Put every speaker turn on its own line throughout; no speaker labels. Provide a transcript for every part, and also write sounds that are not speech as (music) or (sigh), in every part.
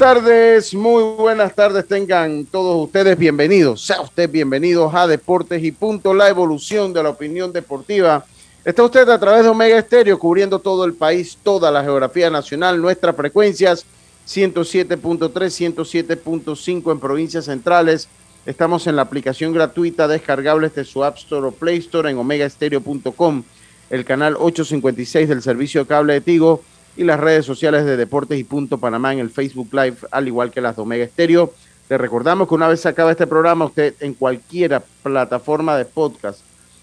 Tardes, muy buenas tardes tengan todos ustedes bienvenidos, sea usted bienvenidos a Deportes y Punto, la evolución de la opinión deportiva. Está usted a través de Omega Estéreo cubriendo todo el país, toda la geografía nacional, nuestras frecuencias 107.3, 107.5 en provincias centrales. Estamos en la aplicación gratuita descargable de su App Store o Play Store en omegaestereo.com, el canal 856 del servicio cable de Tigo y las redes sociales de Deportes y Punto Panamá en el Facebook Live, al igual que las de Omega Estéreo. Le recordamos que una vez se acaba este programa, usted en cualquier plataforma de podcast,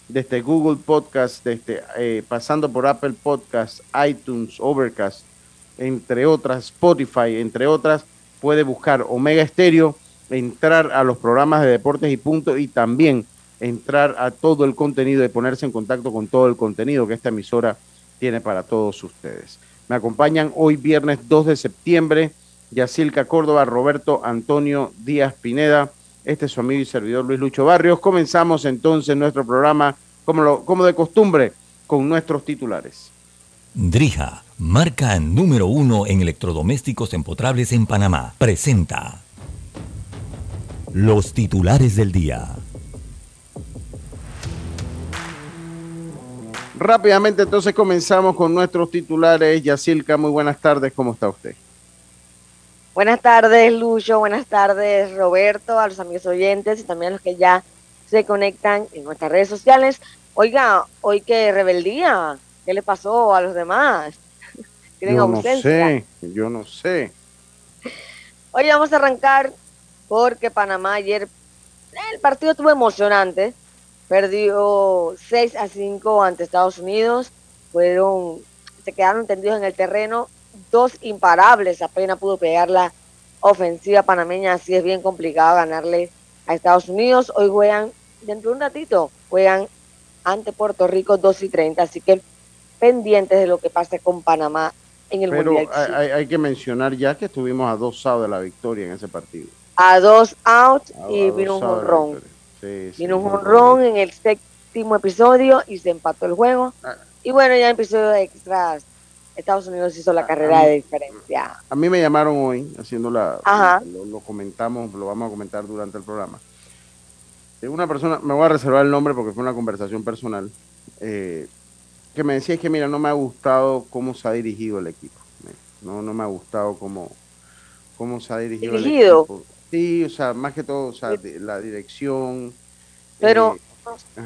desde Google Podcast, desde, eh, pasando por Apple Podcast, iTunes, Overcast, entre otras, Spotify, entre otras, puede buscar Omega Estéreo, entrar a los programas de Deportes y Punto y también entrar a todo el contenido y ponerse en contacto con todo el contenido que esta emisora tiene para todos ustedes. Me acompañan hoy viernes 2 de septiembre, Yacilca Córdoba, Roberto Antonio Díaz Pineda. Este es su amigo y servidor Luis Lucho Barrios. Comenzamos entonces nuestro programa, como, como de costumbre, con nuestros titulares.
Drija, marca número uno en electrodomésticos empotrables en Panamá, presenta los titulares del día.
Rápidamente entonces comenzamos con nuestros titulares. Yacilca, muy buenas tardes, ¿cómo está usted?
Buenas tardes, Lucho, buenas tardes, Roberto, a los amigos oyentes y también a los que ya se conectan en nuestras redes sociales. Oiga, hoy qué rebeldía, ¿qué le pasó a los demás? (laughs)
¿Tienen yo no sé, yo no sé.
Hoy vamos a arrancar porque Panamá ayer, el partido estuvo emocionante, perdió 6 a 5 ante Estados Unidos, fueron, se quedaron tendidos en el terreno, dos imparables, apenas pudo pegar la ofensiva panameña, así es bien complicado ganarle a Estados Unidos. Hoy juegan, dentro de un ratito, juegan ante Puerto Rico 2 y 30, así que pendientes de lo que pase con Panamá en el
Pero Hay, hay, que mencionar ya que estuvimos a dos outs de la victoria en ese partido.
A dos outs y vino un honrón. Vino un honrón en el séptimo episodio y se empató el juego. Ah. Y bueno, ya en episodio de extras, Estados Unidos hizo la carrera de diferencia.
A mí me llamaron hoy, haciendo la. Lo, comentamos, lo vamos a comentar durante el programa. Eh, una persona, me voy a reservar el nombre porque fue una conversación personal, eh, que me decía es que, mira, no me ha gustado cómo se ha dirigido el equipo. No, no me ha gustado cómo, cómo se ha dirigido, el equipo. Sí, o sea, más que todo, o sea, la dirección.
Pero,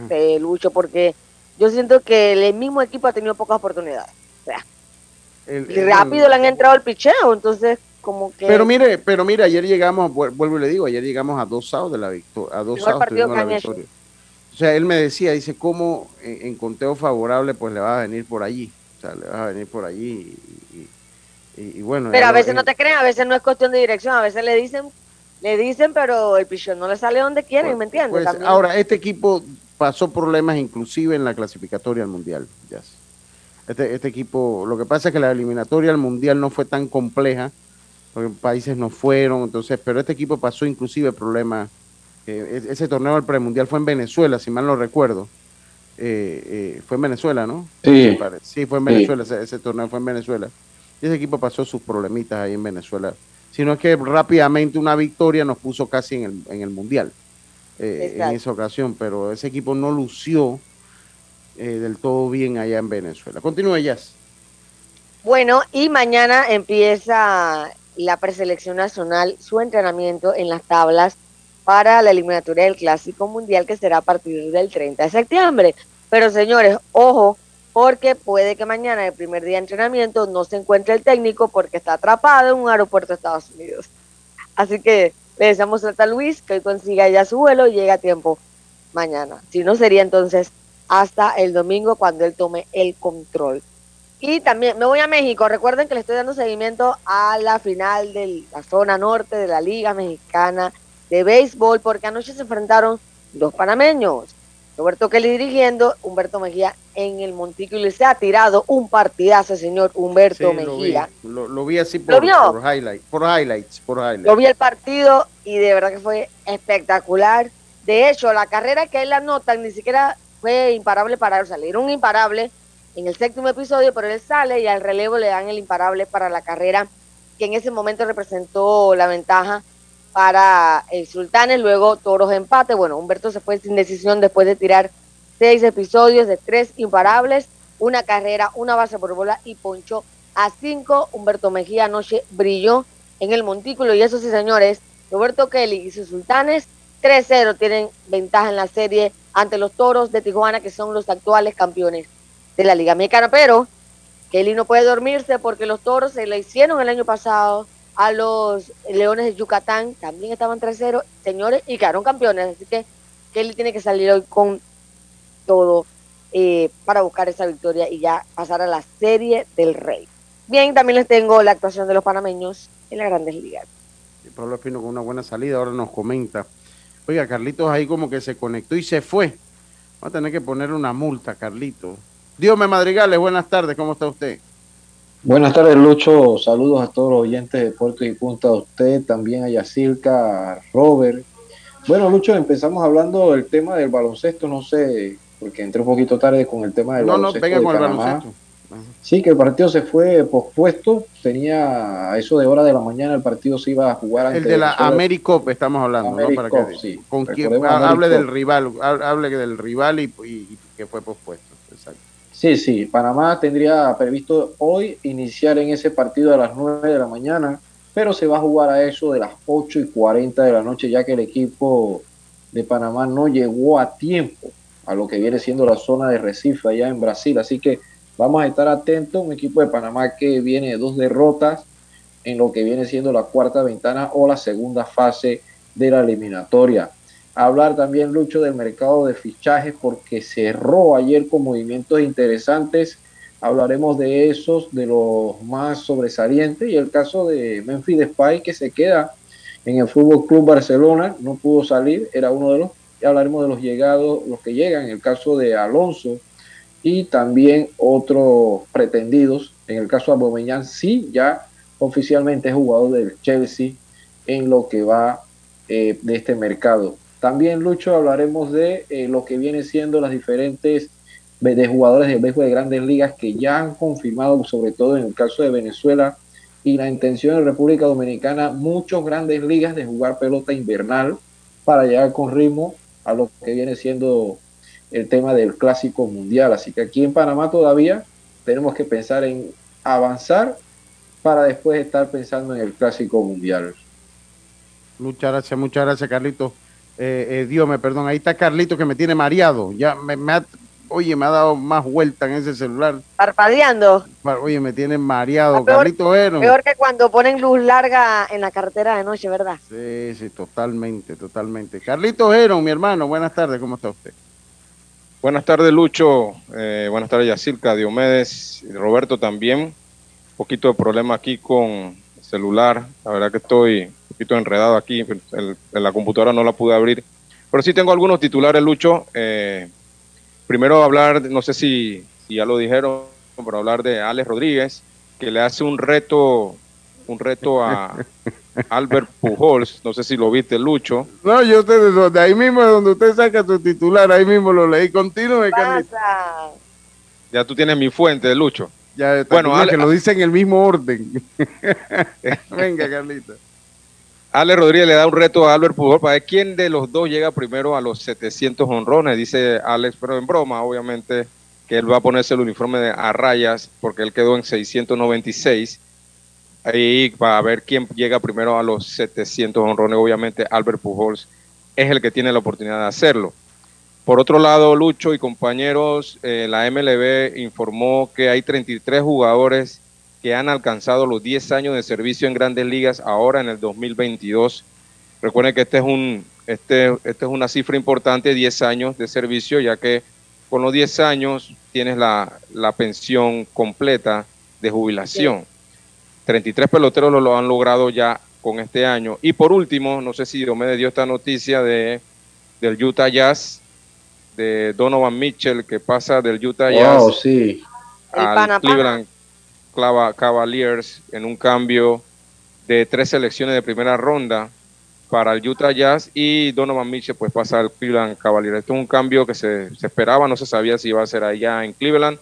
eh, Lucho, porque yo siento que el mismo equipo ha tenido pocas oportunidades. O sea, y rápido le han entrado el picheo, entonces como que...
Pero mire, pero mire, ayer llegamos, vuelvo y le digo, ayer llegamos a dos sábados de la victoria, a dos sábados de la victoria. O sea, él me decía, dice, ¿cómo en, conteo favorable pues le va a venir por allí? O sea, le va a venir por allí y, bueno...
Pero a veces no te creen, a veces no es cuestión de dirección, a veces le dicen le dicen, pero el pichón no le sale donde quieren, ¿me entiendes?
Pues, ahora, este equipo pasó problemas inclusive en la clasificatoria al Mundial. Este, este equipo, lo que pasa es que la eliminatoria al Mundial no fue tan compleja, porque países no fueron, entonces, pero este equipo pasó inclusive problemas. Eh, ese torneo del premundial fue en Venezuela, si mal no recuerdo. Eh, eh, fue en Venezuela, ¿no?
Sí.
Sí, fue en Venezuela, ese, ese, torneo fue en Venezuela. Y ese equipo pasó sus problemitas ahí en Venezuela sino que rápidamente una victoria nos puso casi en el, en el Mundial eh, en esa ocasión, pero ese equipo no lució eh, del todo bien allá en Venezuela. Continúe, Jazz.
Bueno, y mañana empieza la preselección nacional, su entrenamiento en las tablas para la eliminatoria del Clásico Mundial que será a partir del 30 de septiembre. Pero señores, ojo, porque puede que mañana, el primer día de entrenamiento, no se encuentre el técnico porque está atrapado en un aeropuerto de Estados Unidos. Así que le deseamos a Luis que hoy consiga ya su vuelo y llegue a tiempo mañana. Si no, sería entonces hasta el domingo cuando él tome el control. Y también me voy a México. Recuerden que le estoy dando seguimiento a la final de la zona norte de la Liga Mexicana de Béisbol, porque anoche se enfrentaron dos panameños. Roberto Kelly dirigiendo, Humberto Mejía en el montículo y se ha tirado un partidazo, señor Humberto Mejía.
Lo vi, así por, por, highlight, por highlights, por highlights.
Lo vi el partido y de verdad que fue espectacular. De hecho, la carrera que él anota ni siquiera fue imparable para él, salir un imparable en el séptimo episodio, pero él sale y al relevo le dan el imparable para la carrera que en ese momento representó la ventaja para el Sultanes, luego Toros empate. Bueno, Humberto se fue sin decisión después de tirar seis episodios de tres imparables, una carrera, una base por bola y poncho a cinco. Humberto Mejía anoche brilló en el montículo y eso sí, señores, Roberto Kelly y sus Sultanes 3-0 tienen ventaja en la serie ante los Toros de Tijuana, que son los actuales campeones de la Liga Mexicana. Pero Kelly no puede dormirse porque los Toros se le hicieron el año pasado a los Leones de Yucatán, también estaban 3-0, señores, y quedaron campeones. Así que Kelly tiene que salir hoy con todo eh, para buscar esa victoria y ya pasar a la serie del Rey. Bien, también les tengo la actuación de los panameños en las grandes ligas.
Pablo Espino con una buena salida, ahora nos comenta. Oiga, Carlitos ahí como que se conectó y se fue. Va a tener que poner una multa, Carlitos. Dios me madrigales, buenas tardes, ¿cómo está usted?
Buenas tardes, Lucho. Saludos a todos los oyentes de Puerto y Punta, a usted, también a Yacirca, a Robert. Bueno, Lucho, empezamos hablando del tema del baloncesto, no sé, porque entré un poquito tarde con el tema del baloncesto. No, no, venga con el baloncesto. Sí, que el partido se fue pospuesto, tenía a eso de hora de la mañana el partido se iba a jugar
El de la Americop estamos hablando, ¿no? Para que, sí. Con quién, hable del rival, hable del rival y, y que fue pospuesto.
Sí, sí, Panamá tendría previsto hoy iniciar en ese partido a las 9 de la mañana, pero se va a jugar a eso de las 8 y 40 de la noche, ya que el equipo de Panamá no llegó a tiempo a lo que viene siendo la zona de Recife allá en Brasil. Así que vamos a estar atentos, un equipo de Panamá que viene de dos derrotas en lo que viene siendo la cuarta ventana o la segunda fase de la eliminatoria hablar también, Lucho, del mercado de fichajes porque cerró ayer con movimientos interesantes. Hablaremos de esos, de los más sobresalientes y el caso de Memphis Depay que se queda en el Fútbol Club Barcelona, no pudo salir, era uno de los. Y hablaremos de los llegados, los que llegan, el caso de Alonso y también otros pretendidos. En el caso de Aubameyang, sí, ya oficialmente es jugador del Chelsea en lo que va eh, de este mercado. También, Lucho, hablaremos de eh, lo que viene siendo las diferentes de jugadores del béisbol de grandes ligas que ya han confirmado, sobre todo en el caso de Venezuela y la intención de República Dominicana, muchos grandes ligas de jugar pelota invernal para llegar con ritmo a lo que viene siendo el tema del clásico mundial. Así que aquí en Panamá todavía tenemos que pensar en avanzar para después estar pensando en el clásico mundial.
Muchas gracias, muchas gracias, Carlito. Eh, eh, Dios me perdón, ahí está Carlito que me tiene mareado. Ya me, ha, oye, me ha dado más vuelta en ese celular.
Parpadeando.
Oye, me tiene mareado. Carlito Heron.
Peor que cuando ponen luz larga en la carretera de noche, ¿verdad?
Sí, sí, totalmente, totalmente. Carlito Heron, mi hermano, buenas tardes, ¿cómo está usted?
Buenas tardes, Lucho. Eh, buenas tardes, Yacirca, Diomedes, y Roberto también. Un poquito de problema aquí con celular. La verdad que estoy poquito enredado aquí, en la computadora no la pude abrir. Pero sí tengo algunos titulares, Lucho. Eh, primero hablar, no sé si, ya lo dijeron, pero hablar de Alex Rodríguez, que le hace un reto, un reto a (laughs) Albert Pujols, no sé si lo viste, Lucho.
No, yo sé, de ahí mismo donde usted saca su titular, ahí mismo lo leí. Continúe,
Ya tú tienes mi fuente, Lucho.
Ya, bueno, que lo dice en el mismo orden. (laughs) Venga, Carlita.
Ale Rodríguez le da un reto a Albert Pujol para ver quién de los dos llega primero a los 700 honrones, dice Alex, pero en broma, obviamente, que él va a ponerse el uniforme a rayas porque él quedó en 696 y va a ver quién llega primero a los 700 honrones. Obviamente Albert Pujols es el que tiene la oportunidad de hacerlo. Por otro lado, Lucho y compañeros, eh, la MLB informó que hay 33 jugadores que han alcanzado los 10 años de servicio en grandes ligas ahora en el 2022. Recuerden que este es, un, este, este es una cifra importante, 10 años de servicio, ya que con los 10 años tienes la, pensión completa de jubilación. 33 peloteros lo, han logrado ya con este año. Y por último, no sé si me dio esta noticia de, del Utah Jazz, de Donovan Mitchell, que pasa del Utah Jazz
sí.
al Cleveland Cavaliers en un cambio de tres selecciones de primera ronda para el Utah Jazz y Donovan Mitchell pues pasa al Cleveland Cavaliers. Esto es un cambio que se, esperaba, no se sabía si iba a ser allá en Cleveland,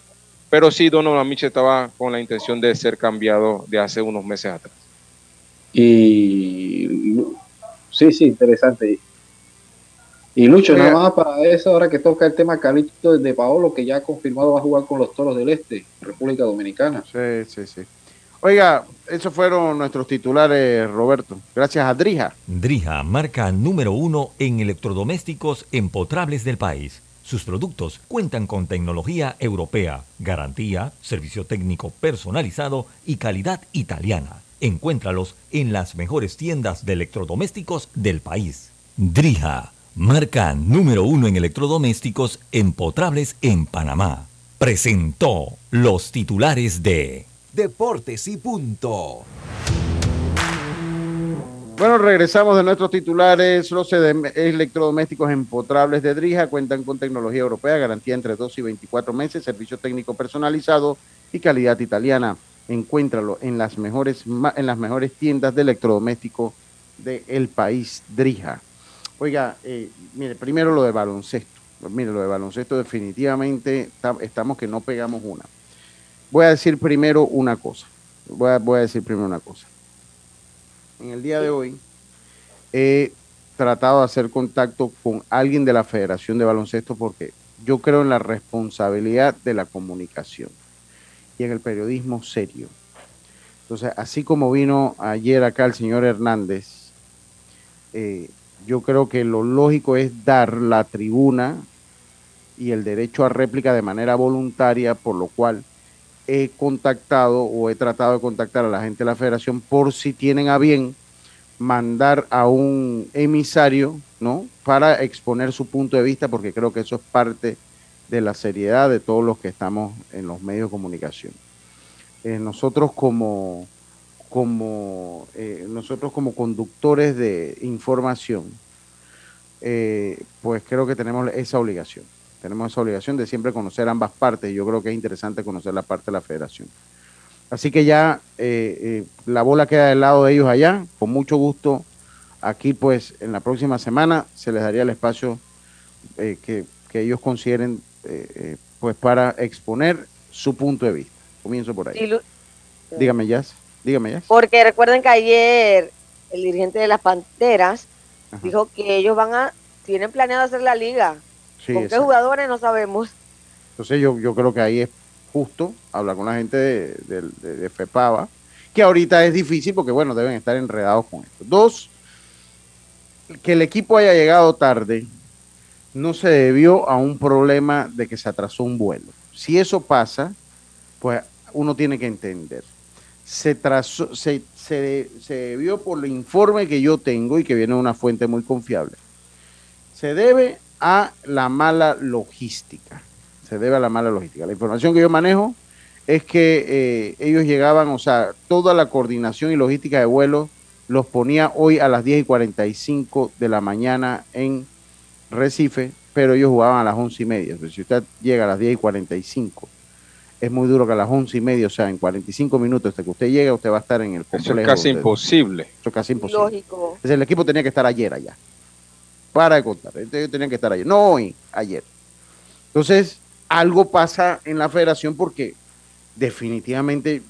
pero sí Donovan Mitchell estaba con la intención de ser cambiado de hace unos meses atrás.
Y sí, sí, interesante. Y Lucho, nada más para eso, ahora que toca el tema Carlito de Paolo, que ya ha confirmado va a jugar con los Toros del Este, República Dominicana.
Sí, sí, sí. Oiga, esos fueron nuestros titulares, Roberto. Gracias a Drija.
Drija, marca número uno en electrodomésticos empotrables del país. Sus productos cuentan con tecnología europea, garantía, servicio técnico personalizado y calidad italiana. Encuéntralos en las mejores tiendas de electrodomésticos del país. Drija marca número uno en electrodomésticos empotrables en Panamá. Presentó los titulares de Deportes y Punto.
Bueno, regresamos de nuestros titulares. Los electrodomésticos empotrables de Drija cuentan con tecnología europea, garantía entre 2 y 24 meses, servicio técnico personalizado y calidad italiana. Encuéntralo en las mejores, en las mejores tiendas de electrodoméstico del país, Drija. Oiga, eh, mire, primero lo de baloncesto. Mire, lo de baloncesto definitivamente estamos que no pegamos una. Voy a decir primero una cosa. Voy a, voy a decir primero una cosa. En el día de hoy he tratado de hacer contacto con alguien de la Federación de Baloncesto porque yo creo en la responsabilidad de la comunicación y en el periodismo serio. Entonces, así como vino ayer acá el señor Hernández, eh, yo creo que lo lógico es dar la tribuna y el derecho a réplica de manera voluntaria, por lo cual he contactado o he tratado de contactar a la gente de la federación por si tienen a bien mandar a un emisario, ¿no? Para exponer su punto de vista, porque creo que eso es parte de la seriedad de todos los que estamos en los medios de comunicación. Eh, nosotros como como eh, nosotros como conductores de información, eh, pues creo que tenemos esa obligación. Tenemos esa obligación de siempre conocer ambas partes. Yo creo que es interesante conocer la parte de la federación. Así que ya eh, la bola queda del lado de ellos allá. Con mucho gusto, aquí pues en la próxima semana se les daría el espacio que, que, ellos consideren pues para exponer su punto de vista. Comienzo por ahí. Dígame, Jazz. Dígame ya.
Porque recuerden que ayer el dirigente de las Panteras dijo que ellos van a, tienen planeado hacer la liga. ¿Con qué jugadores? No sabemos.
Entonces yo, yo creo que ahí es justo hablar con la gente de, de, FEPAVA, que ahorita es difícil porque, bueno, deben estar enredados con esto. Dos, que el equipo haya llegado tarde no se debió a un problema de que se atrasó un vuelo. Si eso pasa, pues uno tiene que entender se, trazó, se, se, vio por el informe que yo tengo y que viene de una fuente muy confiable. Se debe a la mala logística. Se debe a la mala logística. La información que yo manejo es que eh, ellos llegaban, o sea, toda la coordinación y logística de vuelo los ponía hoy a las 10 y 45 de la mañana en Recife, pero ellos jugaban a las 11 y media. si usted llega a las 10 y 45 es muy duro que a las once y media, o sea, en 45 minutos hasta que usted llegue, usted va a estar en el
complejo. Eso es casi imposible.
Eso es casi imposible. Lógico. el equipo tenía que estar ayer allá. Para de contar. Ellos tenían que estar ayer. No hoy, ayer. Entonces, algo pasa en la federación porque definitivamente,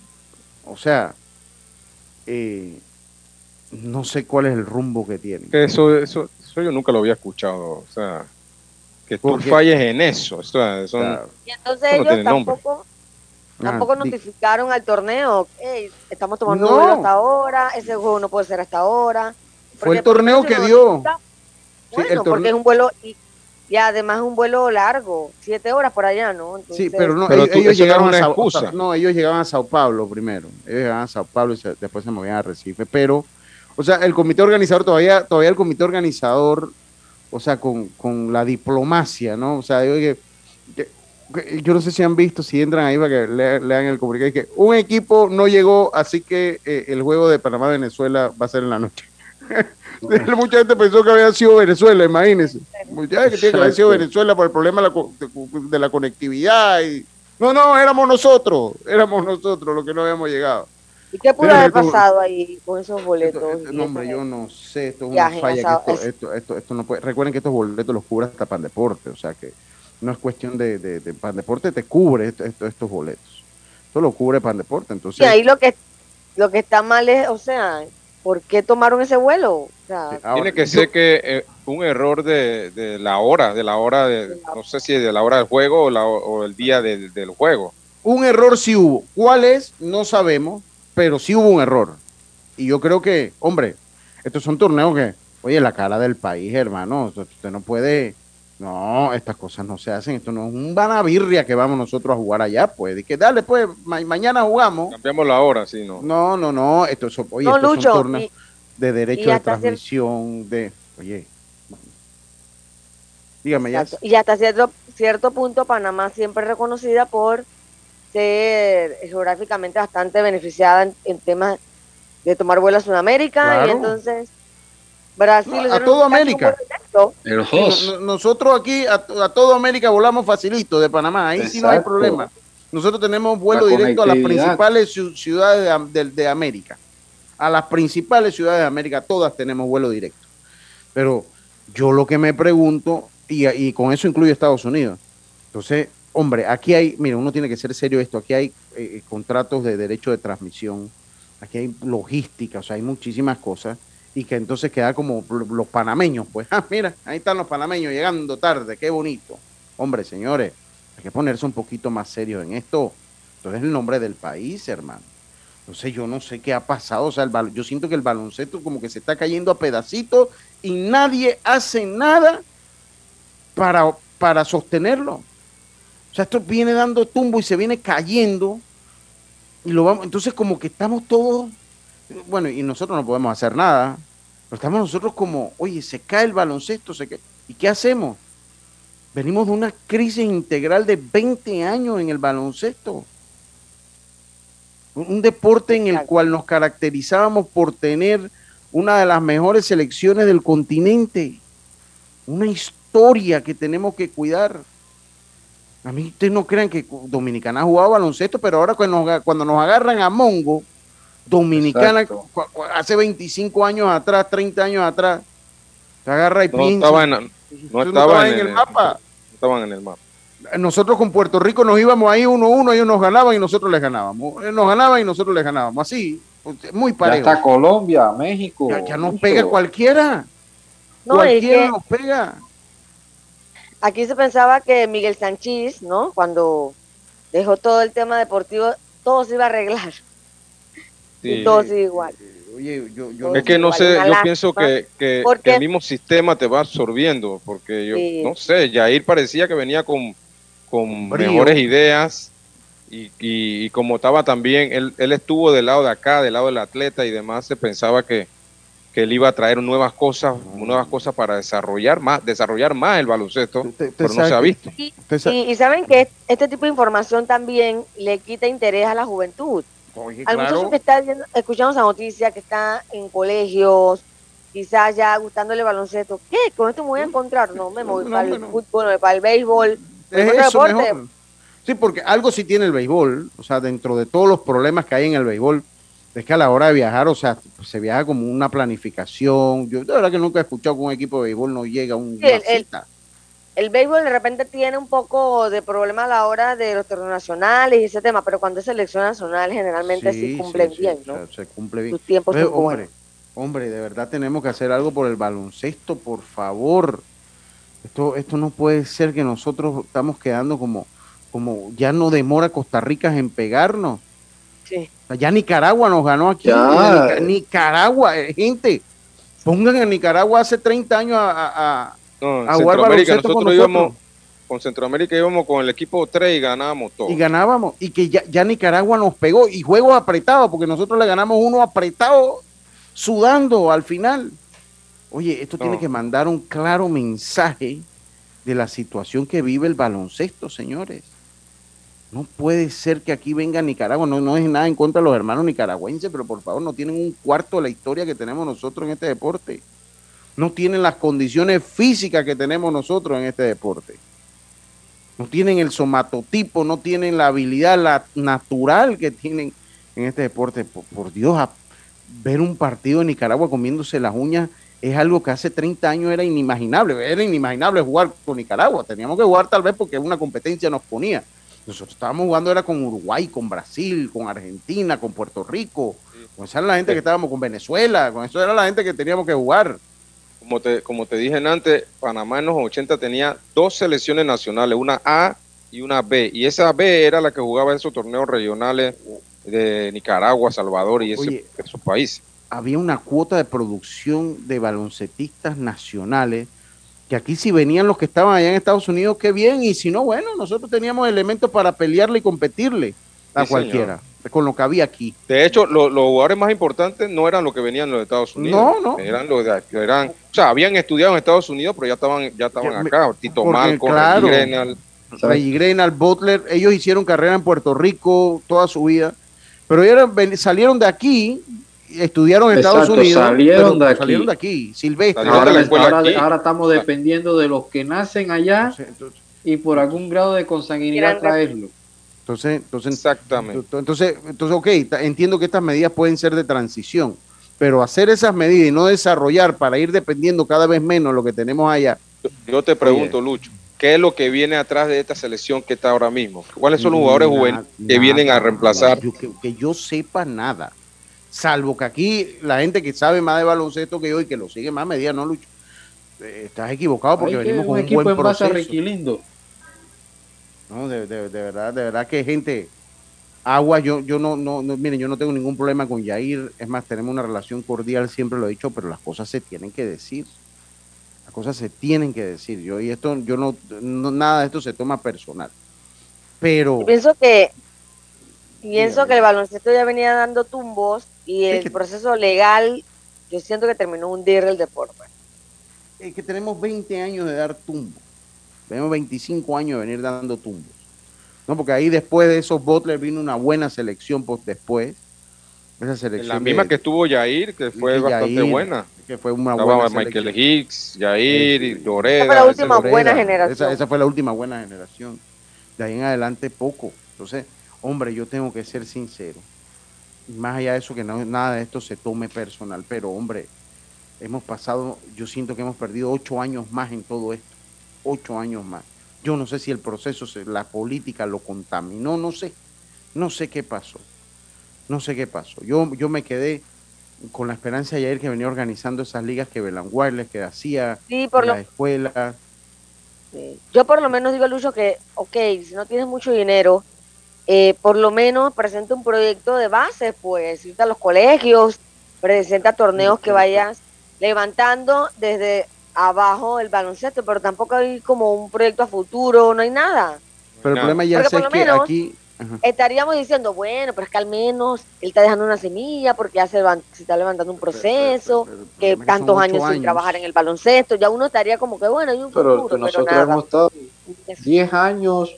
o sea, eh, no sé cuál es el rumbo que tiene.
Eso, eso, eso yo nunca lo había escuchado. O sea, que tú
Porque-
falles en eso. Esto, son-
Claro.
Y entonces
no
ellos
tiene nombre.
Tampoco,
Ah,
tampoco
di-
notificaron al torneo, "Ey, estamos tomando
No.
vuelo hasta ahora, ese juego no puede ser hasta ahora.
Fue el torneo que dio. Sí,
Bueno,
el
porque es un vuelo, y, y además es un vuelo largo, siete horas por allá, ¿no?
Sí,
Entonces,
pero no,
Pero
ellos, llegaron a Sao,
excusa.
no, ellos llegaban a Sao Paulo primero. Ellos llegaban a Sao Paulo y se- después se movían a Recife. Pero, o sea, el comité organizador todavía, todavía el comité organizador, o sea, con, con la diplomacia, ¿no? O sea, digo que, que- que yo no sé si han visto, si entran ahí para que le- lean el comunicado, que un equipo no llegó, así que eh, el juego de Panamá-Venezuela va a ser en la noche. (laughs) Mucha gente pensó que había sido Venezuela, imagínense. Mucha gente que tiene que haber sido. Venezuela por el problema de la, co- de, de la conectividad. Y... No, no, éramos nosotros, éramos nosotros los que no habíamos llegado.
¿Y qué pudo haber pasado ahí con esos boletos?
Esto- esto-
y
no, hombre, yo no sé, esto es una falla. que esto,
es-
esto, esto, esto no puede. Recuerden que estos boletos los cubre hasta Pandeporte, o sea que no es cuestión de, de, de Pandeporte, te cubre esto- esto- estos boletos. Esto lo cubre Pandeporte, entonces.
Y ahí lo que, lo que está mal es, o sea, ¿por qué tomaron ese vuelo? O sea,
ahora,
tiene que
yo-
ser que eh, un error de, de la hora, de la hora, de, no sé si de la hora del juego o, la, o el día del, del juego.
Un error sí hubo. ¿Cuál es? No sabemos, pero sí hubo un error. Y yo creo que, hombre, estos son torneos que, oye, la cara del país, hermano, usted no puede, no, estas cosas no se hacen, esto no es un banabirria que vamos nosotros a jugar allá, pues, y que dale, pues, ma- mañana jugamos.
Cambiamos la hora, sí, no.
No, no, no, esto es, oye,
no,
estos
Lucho,
son
y-
de derecho de transmisión, de, oye, dígame ya.
Y hasta cierto, cierto punto Panamá siempre es reconocida por ser geográficamente bastante beneficiada en, en temas de tomar vuelo a Sudamérica
Claro.
y entonces Brasil
No, a
cacho
América.
El host.
nosotros aquí a, a toda América volamos facilito de Panamá, ahí sí no hay problema. Nosotros tenemos vuelo
La
directo a las principales ciu- ciudades de, Am- de- de América. A las principales ciudades de América, todas tenemos vuelo directo. Pero yo lo que me pregunto, y, y con eso incluye Estados Unidos, entonces, hombre, aquí hay, mira, uno tiene que ser serio esto, aquí hay eh, contratos de derecho de transmisión, aquí hay logística, o sea, hay muchísimas cosas, y que entonces queda como los panameños, pues, (laughs) ah, mira, ahí están los panameños llegando tarde, qué bonito. Hombre, señores, hay que ponerse un poquito más serios en esto. Entonces, el nombre del país, hermano. Entonces, yo no sé qué ha pasado, o sea, el yo siento que el baloncesto como que se está cayendo a pedacitos y nadie hace nada para, para sostenerlo. O sea, esto viene dando tumbo y se viene cayendo. Y lo vamos, entonces como que estamos todos, bueno, y nosotros no podemos hacer nada. Pero estamos nosotros como, oye, se cae el baloncesto, se cae. ¿Y qué hacemos? Venimos de una crisis integral de 20 años en el baloncesto. Un deporte en el cual nos caracterizábamos por tener una de las mejores selecciones del continente. Una historia que tenemos que cuidar. A mí ustedes no crean que Dominicana ha jugado baloncesto, pero ahora cuando nos, cuando nos agarran a Mongo, Dominicana
Exacto.
hace 25 años atrás, 30 años atrás, se agarra y
No
pincha.
estaba en, no
Ustedes
estaban
en el mapa.
no estaban en el mapa.
Nosotros con Puerto Rico nos íbamos ahí uno a uno, ellos nos ganaban y nosotros les ganábamos. Ellos nos ganaban y nosotros les ganábamos. Así, pues, muy
Ya
parejo.
está Colombia, México.
Ya, ya nos
Mucho.
pega cualquiera.
No,
cualquiera
que
nos pega.
aquí se pensaba que Miguel Sanchís, ¿no? Cuando dejó todo el tema deportivo, todo se iba a arreglar.
Sí.
Y todo sigue igual.
Oye, yo, yo
Es que no
Igual,
sé, yo pienso que, que- el mismo sistema te va absorbiendo, porque yo
Sí.
no sé, Jair parecía que venía con, con
Brío.
mejores ideas y, y- y como estaba también, él, él estuvo del lado de acá, del lado del atleta y demás, se pensaba que, que él iba a traer nuevas cosas, nuevas cosas para desarrollar más, desarrollar más el baloncesto,
Usted- usted
pero no se ha visto.
Y saben que este tipo de información también le quita interés a la juventud.
Oye,
Al
claro.
muchacho que está escuchando esa noticia, que está en colegios, quizás ya gustándole el baloncesto, ¿qué? Con esto me voy a encontrar. No, me voy
No,
para el
bueno.
fútbol, para el béisbol.
Es eso mejor. Sí, porque algo sí tiene el béisbol, o sea, dentro de todos los problemas que hay en el béisbol, es que a la hora de viajar, o sea, se viaja como una planificación. Yo de verdad que nunca he escuchado que un equipo de béisbol no llega a un,
Sí,
una
el-
cita.
El béisbol de repente tiene un poco de problema a la hora de los torneos nacionales y ese tema, pero cuando es selección nacional generalmente sí, cumplen
sí,
bien,
o
¿no?
sea, se cumple bien.
Sus tiempos
Oye, hombre, hombre, de verdad tenemos que hacer algo por el baloncesto, por favor. Esto, esto no puede ser que nosotros estamos quedando como, como ya no demora Costa Rica en pegarnos.
Sí.
Ya Nicaragua nos ganó aquí.
Ya.
Nicaragua, eh, gente, pongan a Nicaragua hace 30 años a, a- a-
No, en
a jugar
Centroamérica
baloncesto con
nosotros íbamos,
nosotros
con Centroamérica íbamos con el equipo 3 y ganábamos todo.
y ganábamos. Y que ya, ya Nicaragua nos pegó y juegos apretados, porque nosotros le ganamos uno apretado, sudando al final. Oye, esto tiene que mandar un claro mensaje de la situación que vive el baloncesto, señores. No puede ser que aquí venga Nicaragua, no, no es nada en contra de los hermanos nicaragüenses, pero por favor no tienen un cuarto de la historia que tenemos nosotros en este deporte. No tienen las condiciones físicas que tenemos nosotros en este deporte. No tienen el somatotipo, no tienen la habilidad la natural que tienen en este deporte. Por, por Dios, a- ver un partido de Nicaragua comiéndose las uñas es algo que hace 30 años era inimaginable. Era inimaginable jugar con Nicaragua. Teníamos que jugar tal vez porque una competencia nos ponía. Nosotros estábamos jugando era con Uruguay, con Brasil, con Argentina, con Puerto Rico. Con esa era la gente que estábamos con Venezuela. Con eso era la gente que teníamos que jugar.
Como te, como te dije antes, Panamá en los 80 tenía dos selecciones nacionales, una A y una B. Y esa B era la que jugaba esos torneos regionales de Nicaragua, Salvador y ese-
Oye.
esos países.
había una cuota de producción de baloncetistas nacionales, que aquí si venían los que estaban allá en Estados Unidos, qué bien, y si no, bueno, nosotros teníamos elementos para pelearle y competirle a
Sí,
cualquiera, con lo que había aquí.
De hecho, lo- los jugadores más importantes no eran los que venían de los Estados Unidos.
No, no.
Eran los de, eran, o sea, habían estudiado en Estados Unidos, pero ya estaban, ya estaban acá. Tito Malcolm,
claro.
Reggie Grenal.
Reggie Grenal, Butler, ellos hicieron carrera en Puerto Rico toda su vida, pero eran- salieron de aquí, estudiaron en Estados
Exacto,
Unidos,
salieron de aquí.
salieron de aquí, Silvestre.
De
Ahora,
aquí.
estamos dependiendo de los que nacen allá
Entonces, entonces,
y por algún grado de consanguinidad traerlo.
Entonces, entonces,
Exactamente.
Entonces, entonces, ok, entiendo que estas medidas pueden ser de transición, pero hacer esas medidas y no desarrollar para ir dependiendo cada vez menos lo que tenemos allá.
Yo te pregunto, Lucho, ¿qué es lo que viene atrás de esta selección que está ahora mismo? ¿Cuáles son los jugadores
Na-
juveniles que
nada,
vienen a reemplazar?
yo- que, que yo sepa nada. Salvo que aquí la gente que sabe más de baloncesto que yo y que lo sigue más me diga, no, Lucho, eh, estás equivocado porque venimos
un
con un
equipo
buen
en base a
proceso.
Riquilindo.
No, de, de- de verdad, de verdad que gente, agua, yo, yo no, no, no, miren, yo no tengo ningún problema con Yair, es más, tenemos una relación cordial, siempre lo he dicho, pero las cosas se tienen que decir. Las cosas se tienen que decir. Yo, y esto, yo no, no- nada de esto se toma personal. Pero
Yo pienso que pienso que el baloncesto ya venía dando tumbos y
Es
el
que-
proceso legal yo siento que terminó un hundir el deporte.
es que tenemos 20 años de dar tumbos. Tenemos 25 años de venir dando tumbos. No, porque ahí después de esos Butler vino una buena selección pues, después. Esa selección
La misma
de-
que estuvo Yair, que fue bastante buena.
que fue una
Estaba
buena
Michael
selección.
Hicks, Yair, y Doreda.
Esa fue la última
Loreda,
buena generación.
Esa, esa fue la última buena generación. De ahí en adelante poco. Entonces, hombre, yo tengo que ser sincero. Y Más allá de eso, que no, nada de esto se tome personal, pero hombre, hemos pasado, yo siento que hemos perdido ocho años más en todo esto. Ocho años más. Yo no sé si el proceso, la política lo contaminó, no sé. No sé qué pasó. No sé qué pasó. Yo, yo me quedé con la esperanza de ayer que venía organizando esas ligas que Belan Wireless, que hacía
Sí, por lo,
escuelas.
sí. yo por lo menos digo, Lucho, que, ok, si no tienes mucho dinero, eh, por lo menos presenta un proyecto de base, pues, irte a los colegios, presenta torneos que vayas levantando desde abajo el baloncesto, pero tampoco hay como un proyecto a futuro, no hay nada.
Pero el problema ya sé es que
menos-
aquí. ajá.
estaríamos diciendo, bueno, pero es que al menos él está dejando una semilla porque ya se, se está levantando un proceso,
Pero- pero- pero el
que tantos años, sin trabajar en el baloncesto, ya uno estaría como que, bueno, hay un
Pero
futuro, pero
nosotros
nada.
hemos estado 10 años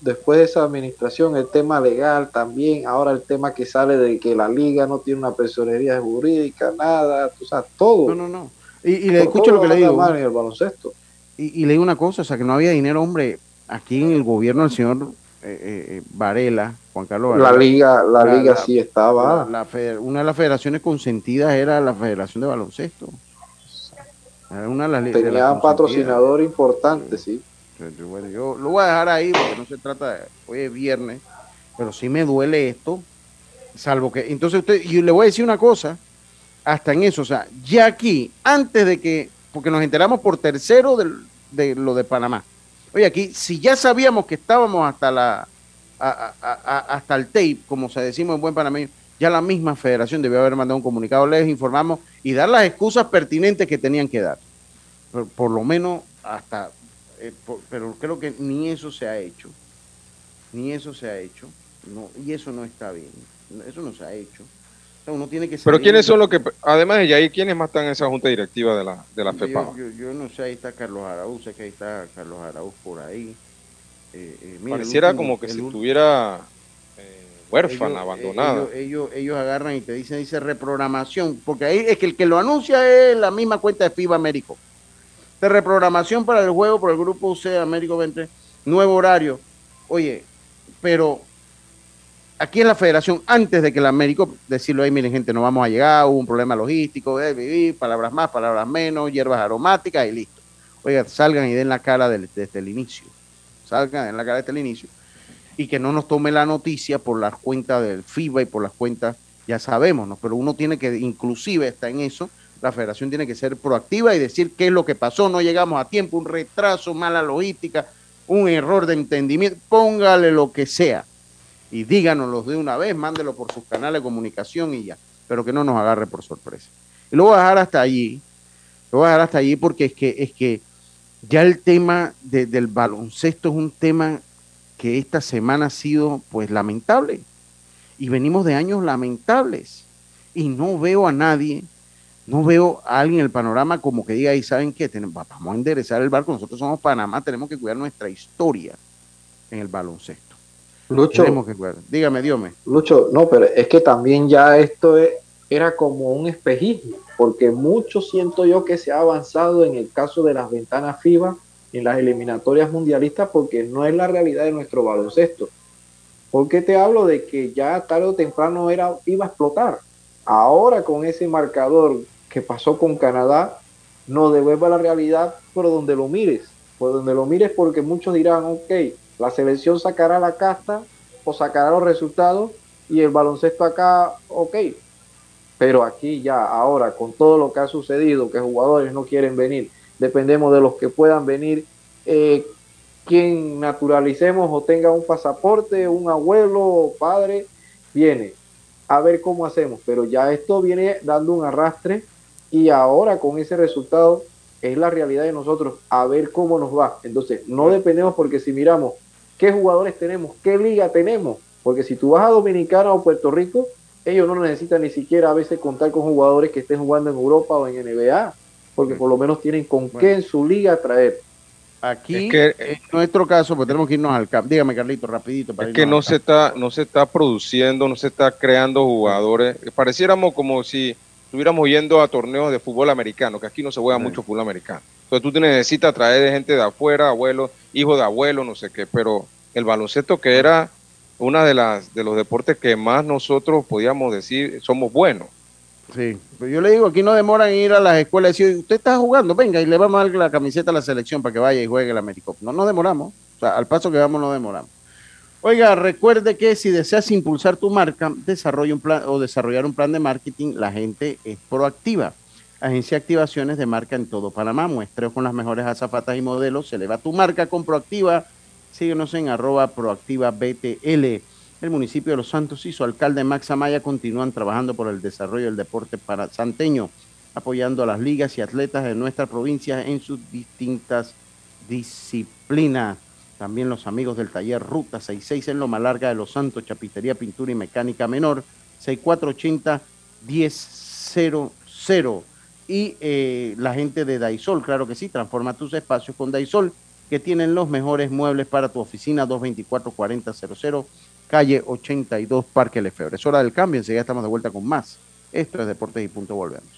después de esa administración, el tema legal también, ahora el tema que sale de que la liga no tiene una personería jurídica, nada, tú sabes, todo.
No, no, no. Y, y le escucho lo que le digo.
en el baloncesto.
Y, y le digo una cosa, o sea, que no había dinero, hombre, aquí en el gobierno del señor eh, eh, eh, Varela, Juan Carlos Varela.
La liga, la,
La-
liga
la-
sí estaba.
la- una de las federaciones consentidas era la Federación de Baloncesto. Era una de las de
tenía
consentidas.
patrocinador importante, sí.
Bueno, yo lo voy a dejar ahí porque no se trata de. Hoy es viernes, pero sí me duele esto. Salvo que. Entonces, usted. Y le voy a decir una cosa. Hasta en eso. O sea, ya aquí, antes de que. Porque nos enteramos por tercero de lo de Panamá. Oye, aquí, si ya sabíamos que estábamos hasta la hasta el tape, como se decimos en buen panameño, ya la misma federación debió haber mandado un comunicado, les informamos y dar las excusas pertinentes que tenían que dar. Por, lo menos hasta, eh, pero creo que ni eso se ha hecho, ni eso se ha hecho, no, y eso no está bien, eso no se ha hecho. Uno tiene que
Pero ¿quiénes son los que, además de ahí, quiénes más están en esa junta directiva de la, de la FEPA?
Yo, no sé, ahí está Carlos Araúz, sé que ahí está Carlos Araúz por ahí.
Eh, eh, Pareciera como que si estuviera eh, huérfana, abandonada.
Ellos, ellos, agarran y te dicen, dice reprogramación, porque ahí es que el que lo anuncia es la misma cuenta de FIBA Américo. De reprogramación para el juego por el grupo UC Américo 20, nuevo horario. Oye, pero aquí en la federación, antes de que el Américo, decirlo ahí, miren gente, no vamos a llegar, hubo un problema logístico, de vivir, palabras más, palabras menos, hierbas aromáticas y listo. Oiga, salgan y den la cara desde el inicio salga en la cara desde el inicio, y que no nos tome la noticia por las cuentas del FIBA y por las cuentas, ya sabemos, ¿no? pero uno tiene que, inclusive está en eso, la federación tiene que ser proactiva y decir qué es lo que pasó, no llegamos a tiempo, un retraso, mala logística, un error de entendimiento, póngale lo que sea y díganoslo de una vez, mándelo por sus canales de comunicación y ya, pero que no nos agarre por sorpresa. Y lo voy a dejar hasta allí, lo voy a dejar hasta allí porque es que, es que ya el tema del baloncesto es un tema que esta semana ha sido pues lamentable. Y venimos de años lamentables. Y no veo a nadie, no veo a alguien en el panorama como que diga, y saben qué, vamos a enderezar el barco, nosotros somos Panamá, tenemos que cuidar nuestra historia en el baloncesto.
Lucho,
que dígame, Dios
Lucho, no, pero es que también ya esto era como un espejismo porque mucho siento yo que se ha avanzado en el caso de las ventanas FIBA en las eliminatorias mundialistas porque no es la realidad de nuestro baloncesto. Porque te hablo de que ya tarde o temprano era, iba a explotar. Ahora con ese marcador que pasó con Canadá, nos devuelve a la realidad por donde lo mires. Por donde lo mires porque muchos dirán, ok, la selección sacará la casta o sacará los resultados y el baloncesto acá, ok, pero aquí ya, ahora, con todo lo que ha sucedido, que jugadores no quieren venir, dependemos de los que puedan venir. Eh, quien naturalicemos o tenga un pasaporte, un abuelo padre, viene a ver cómo hacemos. Pero ya esto viene dando un arrastre y ahora con ese resultado es la realidad de nosotros, a ver cómo nos va. Entonces, no dependemos porque si miramos qué jugadores tenemos, qué liga tenemos, porque si tú vas a Dominicana o Puerto Rico, ellos no necesitan ni siquiera a veces contar con jugadores que estén jugando en Europa o en NBA, porque por lo menos tienen con qué en su liga traer.
Aquí, en nuestro caso, pues tenemos que irnos al campo. Dígame, Carlito, rapidito.
Para es que no se, está, no se está produciendo, no se está creando jugadores. Pareciéramos como si estuviéramos yendo a torneos de fútbol americano, que aquí no se juega mucho fútbol americano. Entonces tú necesitas traer de gente de afuera, abuelos, hijos de abuelo, no sé qué, pero el baloncesto que era una de las de los deportes que más nosotros podíamos decir somos buenos.
Sí, pero yo le digo, aquí no demoran ir a las escuelas y decir, usted está jugando, venga, y le vamos a dar la camiseta a la selección para que vaya y juegue el Américo. No nos demoramos, o sea, al paso que vamos no demoramos. Oiga, recuerde que si deseas impulsar tu marca, desarrolla un plan o desarrollar un plan de marketing, la gente es proactiva. Agencia de Activaciones de Marca en todo Panamá. Muestreo con las mejores azafatas y modelos. Se eleva tu marca con Proactiva Síguenos en arroba proactiva BTL. El municipio de Los Santos y su alcalde Max Amaya continúan trabajando por el desarrollo del deporte para santeño, apoyando a las ligas y atletas de nuestra provincia en sus distintas disciplinas. También los amigos del taller Ruta 66 en Loma Larga de Los Santos, Chapistería, Pintura y Mecánica Menor, 6480-1000. Y eh, la gente de Daisol, claro que sí, transforma tus espacios con Daisol que tienen los mejores muebles para tu oficina 224-4000, calle 82, Parque Lefebvre. Es hora del cambio, enseguida estamos de vuelta con más. Esto es Deportes y Punto, volvemos.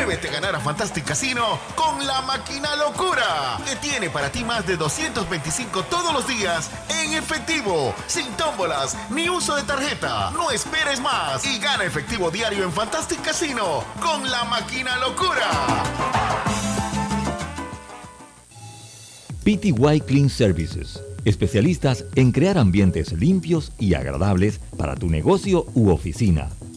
Muévete a ganar a Fantastic Casino con la máquina locura, que tiene para ti más de 225 todos los días en efectivo, sin tómbolas ni uso de tarjeta. No esperes más y gana efectivo diario en Fantastic Casino con la máquina locura.
PTY Clean Services, especialistas en crear ambientes limpios y agradables para tu negocio u oficina.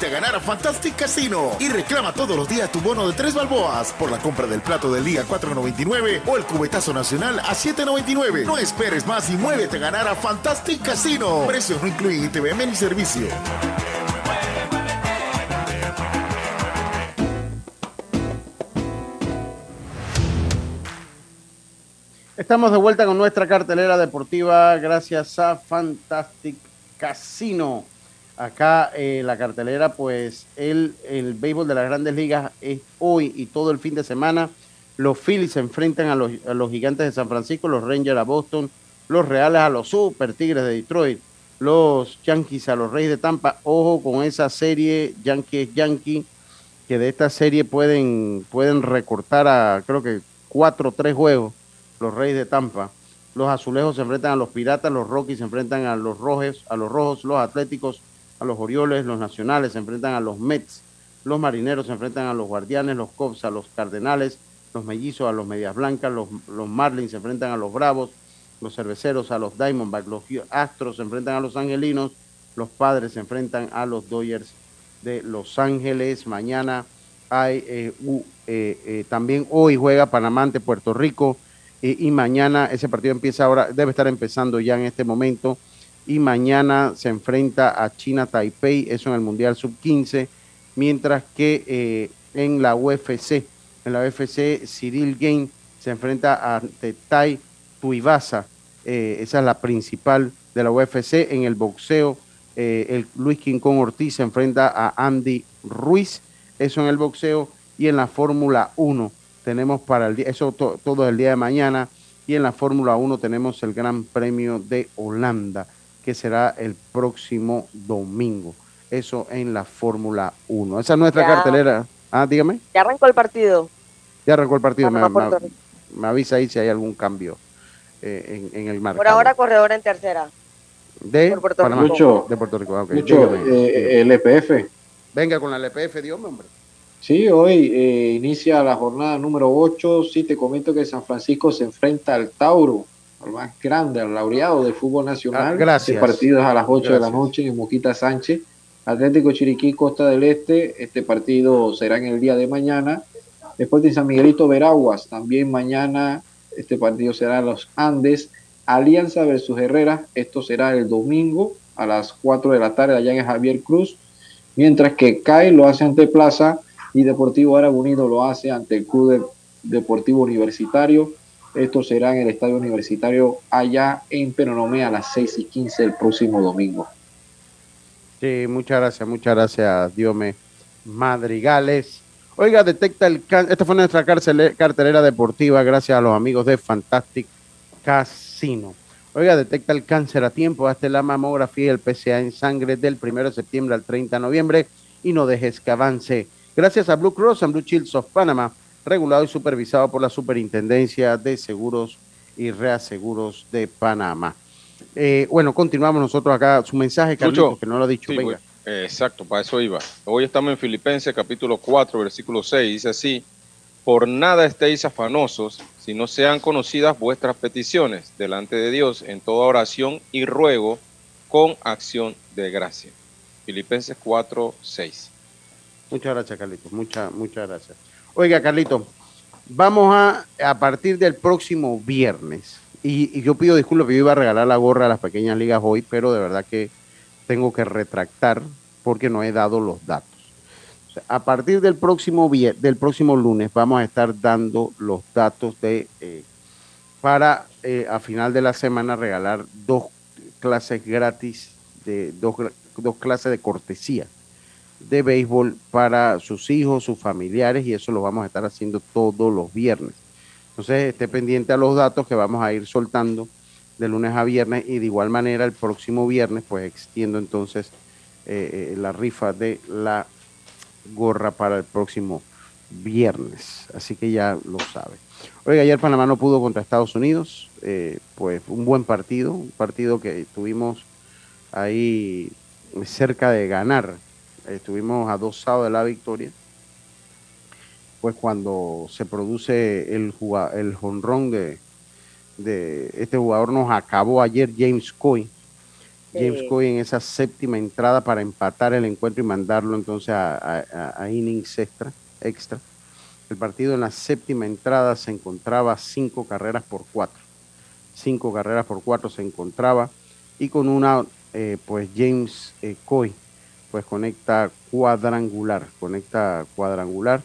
A ganar a Fantastic Casino y reclama todos los días tu bono de tres balboas por la compra del plato del día 4.99 o el cubetazo nacional a 7.99. No esperes más y muévete a ganar a Fantastic Casino. Precios no incluyen ITVM ni servicio.
Estamos de vuelta con nuestra cartelera deportiva gracias a Fantastic Casino. Acá eh, la cartelera, pues el, el béisbol de las grandes ligas es hoy y todo el fin de semana. Los Phillies se enfrentan a los, a los gigantes de San Francisco, los Rangers a Boston, los Reales a los Super Tigres de Detroit, los Yankees a los Reyes de Tampa. Ojo con esa serie Yankees Yankee, que de esta serie pueden, pueden recortar a creo que cuatro o tres juegos los Reyes de Tampa. Los azulejos se enfrentan a los piratas, los Rockies se enfrentan a los a los rojos, los atléticos, a los Orioles, los nacionales se enfrentan a los Mets, los marineros se enfrentan a los guardianes, los Cubs a los cardenales, los mellizos a los medias blancas, los, los Marlins se enfrentan a los bravos, los cerveceros a los Diamondbacks, los Astros se enfrentan a los angelinos, los padres se enfrentan a los Dodgers de Los Ángeles. Mañana hay eh, uh, eh, eh, también hoy juega Panamá ante Puerto Rico y mañana ese partido empieza ahora, debe estar empezando ya en este momento y mañana se enfrenta a China Taipei, eso en el Mundial Sub-15, mientras que en la UFC, en la UFC Cyril Game se enfrenta ante Tai Tuivasa, eh, esa es la principal de la UFC. En el boxeo, eh, el Luis Quincón Ortiz se enfrenta a Andy Ruiz, eso en el boxeo. Y en la Fórmula 1 tenemos para el día, eso todo el día de mañana. Y en la Fórmula 1 tenemos el Gran Premio de Holanda, que será el próximo domingo. Eso en la Fórmula 1. Esa es nuestra cartelera. Ah, dígame.
Ya arrancó el partido.
Ya arrancó el partido. me avisa ahí si hay algún cambio. Eh, en, el mar.
Por ahora corredor en tercera.
De
Puerto Rico.
de Puerto Rico.
Eh, el EPF.
Venga con la LPF, e Dios hombre.
Sí, hoy eh, inicia la jornada número 8. Sí, te comento que San Francisco se enfrenta al Tauro, al más grande, al laureado del fútbol nacional. Ah,
gracias.
Partido es a las 8 de la noche en Moquita Sánchez. Atlético Chiriquí, Costa del Este. Este partido será en el día de mañana. Después de San Miguelito Veraguas, también mañana este partido será en los Andes. Alianza versus Herrera. Esto será el domingo a las 4 de la tarde allá en Javier Cruz. Mientras que CAI lo hace ante Plaza y Deportivo Árabe Unido lo hace ante el Club Deportivo Universitario. Esto será en el Estadio Universitario allá en Penonomé a las 6 y 15 el próximo domingo.
Sí, muchas gracias, muchas gracias, Diome Madrigales. Oiga, detecta el cáncer. Esta fue nuestra cartelera deportiva gracias a los amigos de Fantastic Casino. Oiga, detecta el cáncer a tiempo. Hazte la mamografía y el PCA en sangre del 1 de septiembre al 30 de noviembre y no dejes que avance. Gracias a Blue Cross and Blue Shields of Panama, regulado y supervisado por la Superintendencia de Seguros y Reaseguros de Panamá. Eh, bueno, continuamos nosotros acá. Su mensaje, Carlitos, que no lo ha dicho. Venga.
Exacto, para eso iba. Hoy estamos en Filipenses capítulo 4, versículo 6. Dice así, por nada estéis afanosos, si no sean conocidas vuestras peticiones delante de Dios en toda oración y ruego con acción de gracia. Filipenses 4, 6.
Muchas gracias, Carlito. Muchas, muchas gracias. Oiga, Carlito, vamos a, a partir del próximo viernes, y, yo pido disculpas, yo iba a regalar la gorra a las pequeñas ligas hoy, pero de verdad que tengo que retractar porque no he dado los datos. a partir del próximo, del próximo lunes vamos a estar dando los datos de eh, para eh, a final de la semana regalar dos clases gratis de dos, dos clases de cortesía de béisbol para sus hijos, sus familiares y eso lo vamos a estar haciendo todos los viernes. Entonces esté pendiente a los datos que vamos a ir soltando de lunes a viernes y de igual manera el próximo viernes pues extiendo entonces eh, eh, la rifa de la gorra para el próximo viernes. Así que ya lo sabe. Oiga, ayer Panamá no pudo contra Estados Unidos, eh, pues un buen partido, un partido que tuvimos ahí cerca de ganar. Estuvimos adosado de la victoria. Pues cuando se produce el, el jonrón de, de este jugador nos acabó ayer James Coy. James Coy en esa séptima entrada para empatar el encuentro y mandarlo entonces a, innings extra, extra. El partido en la séptima entrada se encontraba cinco carreras por cuatro. Cinco carreras por cuatro se encontraba y con una, eh, pues James eh, Coy, pues conecta cuadrangular, conecta cuadrangular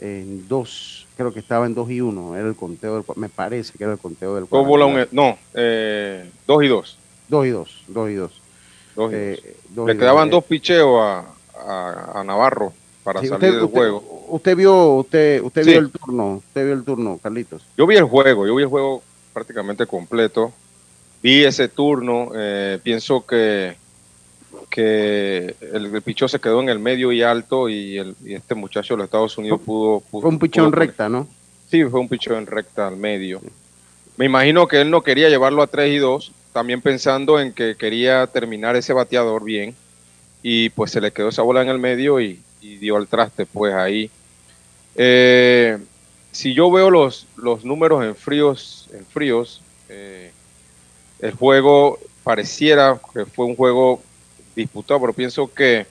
en dos, creo que estaba en dos y uno, era el conteo del, me parece que era el conteo del
cuadrangular. no, eh, dos y dos.
Dos y dos, dos y dos.
Eh, Le quedaban dos picheos a, a, Navarro para salir del juego.
Usted vio, usted, usted vio el turno, usted vio el turno, Carlitos.
Yo vi el juego, yo vi el juego prácticamente completo. vi ese turno, eh, pienso que, que el, el pichón se quedó en el medio y alto y, el, y este muchacho de los Estados Unidos pudo... pudo
Fue un pichón
pudo-
recta, ¿no?
Sí, fue un pichón en recta al medio. Me imagino que él no quería llevarlo a 3 y 2, también pensando en que quería terminar ese bateador bien y pues se le quedó esa bola en el medio y, y dio al traste pues ahí. Eh, si yo veo los, los números en fríos, en fríos eh, el juego pareciera que fue un juego disputado, pero pienso que,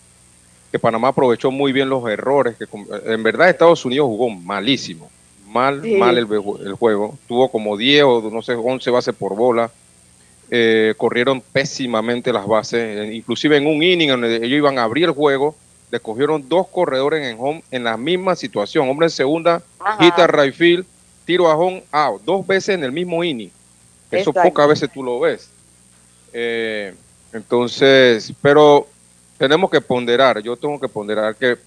que Panamá aprovechó muy bien los errores. Que, en verdad Estados Unidos jugó malísimo, mal,
Sí.
mal el, el juego. Tuvo como 10 o no sé, 11 bases por bola. Eh, corrieron pésimamente las bases, inclusive en un inning donde ellos iban a abrir el juego, le cogieron dos corredores en home en la misma situación, hombre en segunda,
Ajá.
hit a right field, tiro a home, out, dos veces en el mismo inning. Eso
Exacto.
pocas veces tú lo ves. Eh, entonces, pero tenemos que ponderar, yo tengo que ponderar que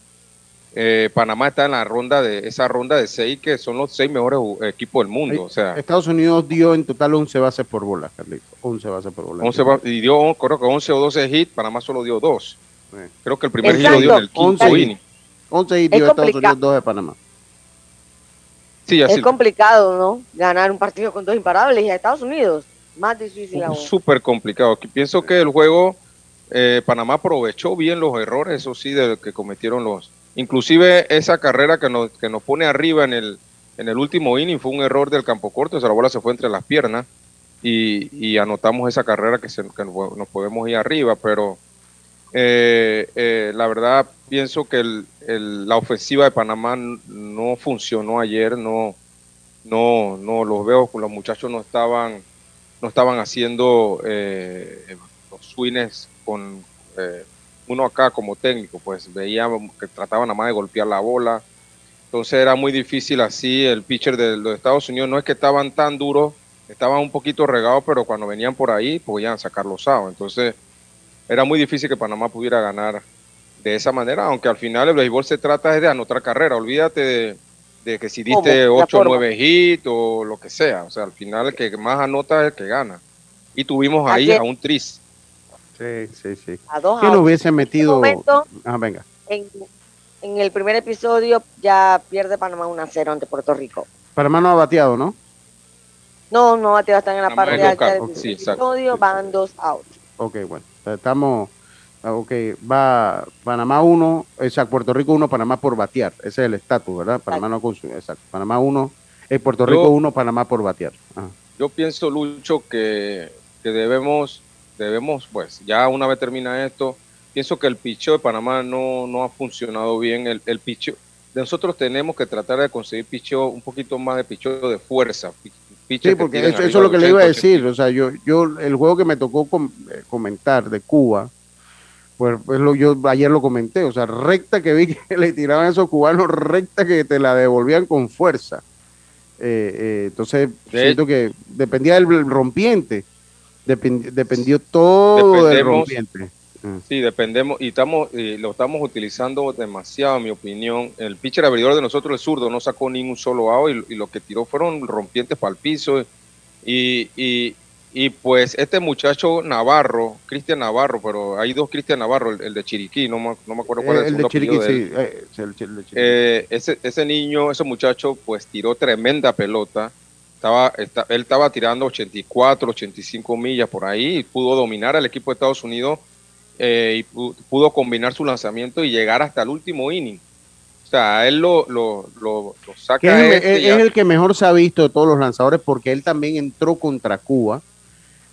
eh, Panamá está en la ronda de esa ronda de seis que son los seis mejores equipos del mundo, o sea,
Estados Unidos dio en total 11 bases por bola, Carlito. 11 bases por bola.
11 va- y dio creo que 11 o 12 hits, Panamá solo dio dos. Creo que el primer hit
Exacto.
lo dio en el quinto
11
inning.
11 y
Es
dio Estados
complicado.
Unidos, 2 de Panamá.
Sí, así
Es complicado, ¿no? Ganar un partido con dos imparables y a Estados Unidos. Más difícil aún.
súper complicado. Pienso que el juego eh, Panamá aprovechó bien los errores, eso sí, de que cometieron los. Inclusive esa carrera que nos, que nos pone arriba en el, en el último inning fue un error del campo corto, esa la bola se fue entre las piernas y, y anotamos esa carrera que, se, que nos podemos ir arriba, pero eh, eh, la verdad pienso que el- el- la ofensiva de Panamá no funcionó ayer, no, no, no los veo, los muchachos no estaban, no estaban haciendo eh, los swings con eh, uno acá como técnico, pues veíamos que trataban nada más de golpear la bola, entonces era muy difícil así, el pitcher de los Estados Unidos. No es que estaban tan duros, estaban un poquito regados, pero cuando venían por ahí podían sacar los outs, entonces era muy difícil que Panamá pudiera ganar de esa manera, aunque al final el béisbol se trata de anotar carrera, olvídate de, de que si diste
La
8 o
forma.
9 hits o lo que sea, o sea, al final el que más anota es el que gana. Y tuvimos ahí
Ayer-
a un tris.
Sí, sí, sí.
A dos
¿Quién
outs.
hubiese metido?
momento-
Ah, venga.
En, en el primer episodio ya pierde Panamá 1 a 0 ante Puerto Rico.
Panamá no ha bateado, ¿no?
No, no bateó están en la
Panamá
parte alta del
sí,
episodio, van dos outs.
Ok, bueno. Estamos. Ah, Ok, va Panamá 1, o sea, Puerto Rico 1, Panamá por batear. Ese es el estatus, ¿verdad? Panamá no consume. Exacto. Panamá 1, eh, Puerto Rico
Yo-
1, Panamá por batear. Ajá.
Yo pienso, Lucho, que, que debemos, debemos, pues, ya una vez termina esto, pienso que el picheo de Panamá no, no ha funcionado bien. El, el picheo, nosotros tenemos que tratar de conseguir picheo, un poquito más de picheo de fuerza.
Sí,
que
porque eso, es lo que le iba a
80,
decir. O sea, yo, yo, el juego que me tocó com- eh, comentar de Cuba, pues, pues lo, yo ayer lo comenté. O sea, recta que vi (laughs) que le tiraban a esos cubanos, recta que te la devolvían con fuerza. Eh, eh, entonces,
De-
siento que dependía del rompiente. Dependi- dependió todo del rompiente. Mm.
Sí, dependemos y estamos y lo estamos utilizando demasiado, en mi opinión. El pitcher abridor de nosotros, el zurdo, no sacó ni un solo out y, y lo que tiró fueron rompientes para el piso. Y, y, y pues este muchacho Navarro, Cristian Navarro, pero hay dos Cristian Navarro, el, el de Chiriquí, no me, no me acuerdo cuál es
Eh,
el
el de Chiriquí,
de
sí. eh, el, el de Chiriquí.
Eh, ese, ese niño, ese muchacho, pues tiró tremenda pelota. Estaba, esta- él estaba tirando 84, 85 millas por ahí y pudo dominar al equipo de Estados Unidos eh, y pu- pudo combinar su lanzamiento y llegar hasta el último inning. O sea, a él lo, lo, lo, lo saca
es,
este
es-
ya-
es el que mejor se ha visto de todos los lanzadores porque él también entró contra Cuba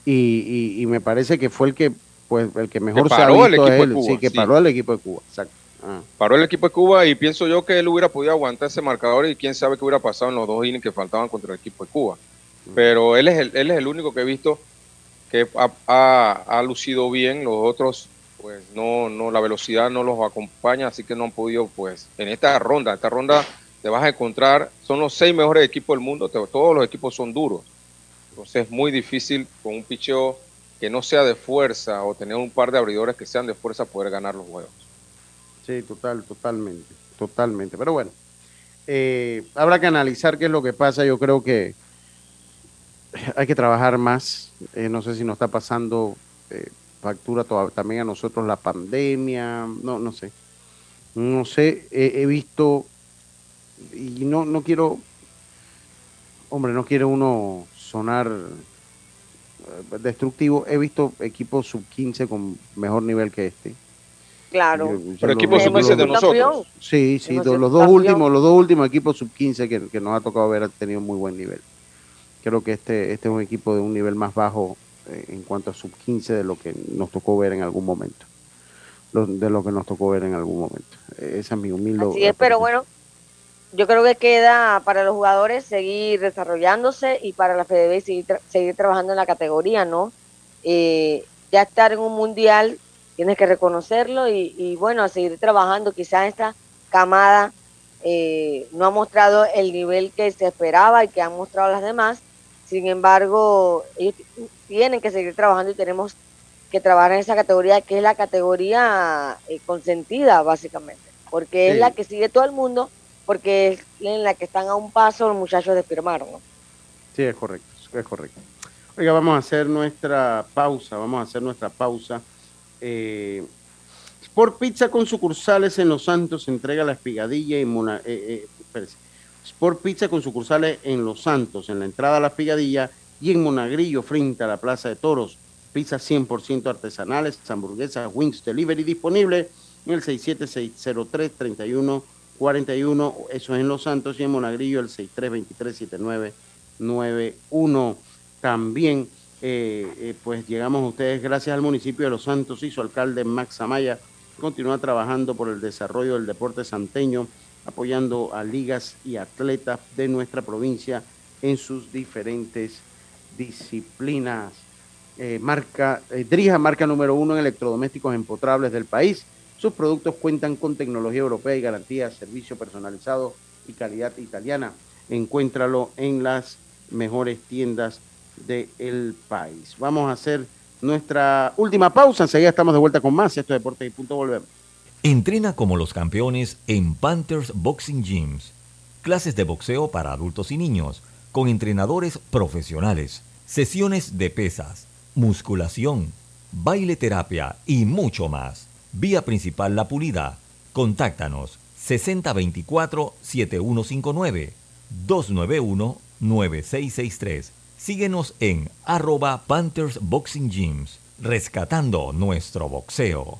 y, y- y me parece que fue el que pues el que mejor se ha
paró el equipo de Cuba,
sí, que
sí.
paró el equipo de Cuba, exacto. Ah.
paró el equipo de Cuba y pienso yo que él hubiera podido aguantar ese marcador y quién sabe qué hubiera pasado en los dos innings que faltaban contra el equipo de Cuba. Pero él es el, él es el único que he visto que ha, ha- ha lucido bien, los otros pues no, no, la velocidad no los acompaña, así que no han podido pues en esta ronda, esta ronda te vas a encontrar, son los seis mejores equipos del mundo, te- todos los equipos son duros, entonces es muy difícil con un picheo que no sea de fuerza o tener un par de abridores que sean de fuerza poder ganar los juegos.
Sí, total, totalmente, totalmente. Pero bueno, eh, habrá que analizar qué es lo que pasa. Yo creo que hay que trabajar más. Eh, no sé si nos está pasando eh, factura también a nosotros la pandemia. No, no sé. No sé. he visto y no, no quiero, hombre, no quiere uno sonar eh, destructivo. He visto equipos sub 15 con mejor nivel que este.
Claro.
Pero equipos sub 15 de nosotros.
Sí, sí, los dos últimos, los dos últimos equipos sub 15 que, que, nos ha tocado ver han tenido muy buen nivel. Creo que este, este es un equipo de un nivel más bajo eh, en cuanto a sub 15 de lo que nos tocó ver en algún momento. de lo que nos tocó ver en algún momento. Esa es mi humilde.
Así es, pero bueno, yo creo que queda para los jugadores seguir desarrollándose y para la FDB seguir, seguir trabajando en la categoría, ¿no? Eh, ya estar en un mundial, tienes que reconocerlo y, bueno, a seguir trabajando. Quizás esta camada eh, no ha mostrado el nivel que se esperaba y que han mostrado las demás. Sin embargo, ellos tienen que seguir trabajando y tenemos que trabajar en esa categoría que es la categoría eh, consentida, básicamente, porque es la que sigue todo el mundo porque en la que están a un paso los muchachos de firmar, ¿no?
Sí, es correcto, es correcto. Oiga, vamos a hacer nuestra pausa, vamos a hacer nuestra pausa. Eh, Sport Pizza con sucursales en Los Santos entrega la espigadilla y Mona, eh, eh, Sport Pizza con sucursales en Los Santos, en la entrada a la espigadilla y en Monagrillo frente a la Plaza de Toros. Pizza 100% artesanales, hamburguesas, wings delivery disponible en el 67603 31 41, eso es en Los Santos y en Monagrillo el 63237991. También, eh, eh, pues llegamos a ustedes gracias al municipio de Los Santos y su alcalde Max Amaya, que continúa trabajando por el desarrollo del deporte santeño, apoyando a ligas y atletas de nuestra provincia en sus diferentes disciplinas. Eh, marca, Drija, marca número uno en electrodomésticos empotrables del país sus productos cuentan con tecnología europea y garantía, servicio personalizado y calidad italiana. Encuéntralo en las mejores tiendas del país. Vamos a hacer nuestra última pausa. Enseguida estamos de vuelta con más. Esto es Deportes y Punto. Volvemos.
Entrena como los campeones en Panthers Boxing Gyms. Clases de boxeo para adultos y niños, con entrenadores profesionales, sesiones de pesas, musculación, baile terapia y mucho más. Vía principal La Pulida. Contáctanos 6024-7159 291-9663. Síguenos en arroba Panthers Boxing Gyms, rescatando nuestro boxeo.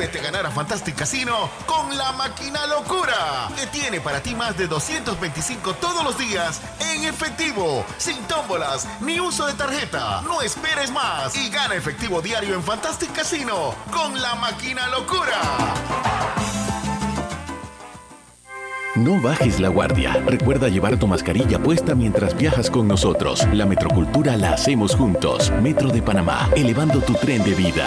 Muévete a ganar a Fantastic Casino con la máquina locura, que tiene para ti más de 225 todos los días en efectivo, sin tómbolas ni uso de tarjeta. No esperes más y gana efectivo diario en Fantastic Casino con la máquina locura.
No bajes la guardia. Recuerda llevar tu mascarilla puesta mientras viajas con nosotros. La metrocultura la hacemos juntos. Metro de Panamá, elevando tu tren de vida.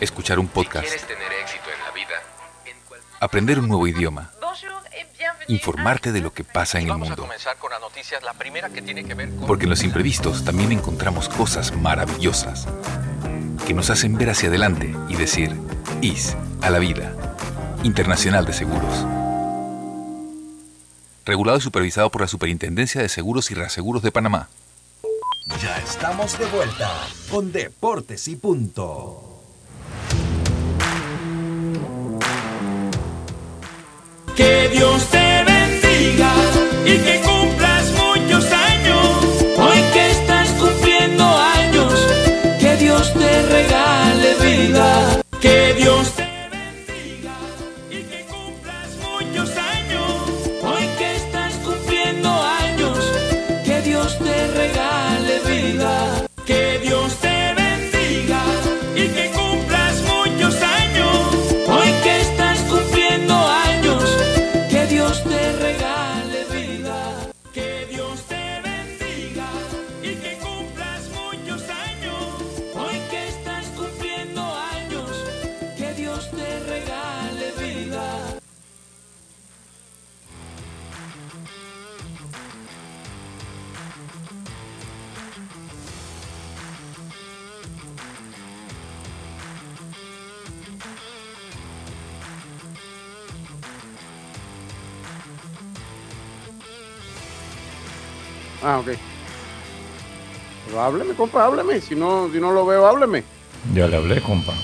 Escuchar un podcast.
tener éxito en la vida,
Aprender un nuevo idioma. Informarte de lo que pasa en el mundo. Porque en los imprevistos también encontramos cosas maravillosas que nos hacen ver hacia adelante y decir, IS a la vida. Internacional de Seguros. Regulado y supervisado por la Superintendencia de Seguros y Reaseguros de Panamá.
Ya estamos de vuelta con Deportes y Punto.
Que Dios te bendiga y que
Ah, ok. Pero hábleme, compa, hábleme. Si no, si no lo veo, hábleme.
Ya le hablé, compa.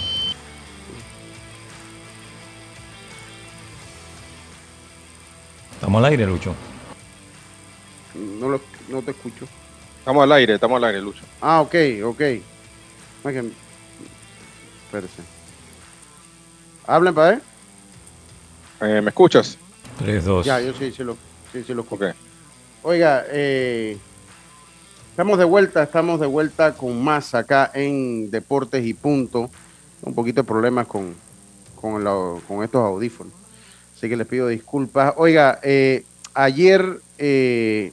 Estamos al aire, Lucho.
No, lo, no te escucho.
Estamos al aire, estamos al aire, Lucho.
Ah, ok, ok. Espérese. Hablen para ver.
Eh, ¿Me escuchas?
3, 2.
Ya, yo sí, sí lo, sí, sí lo escucho. Oiga, eh, estamos de vuelta, estamos de vuelta con más acá en Deportes y Punto. Un poquito de problemas con, con, estos audífonos. Así que les pido disculpas. Oiga, eh, ayer, eh,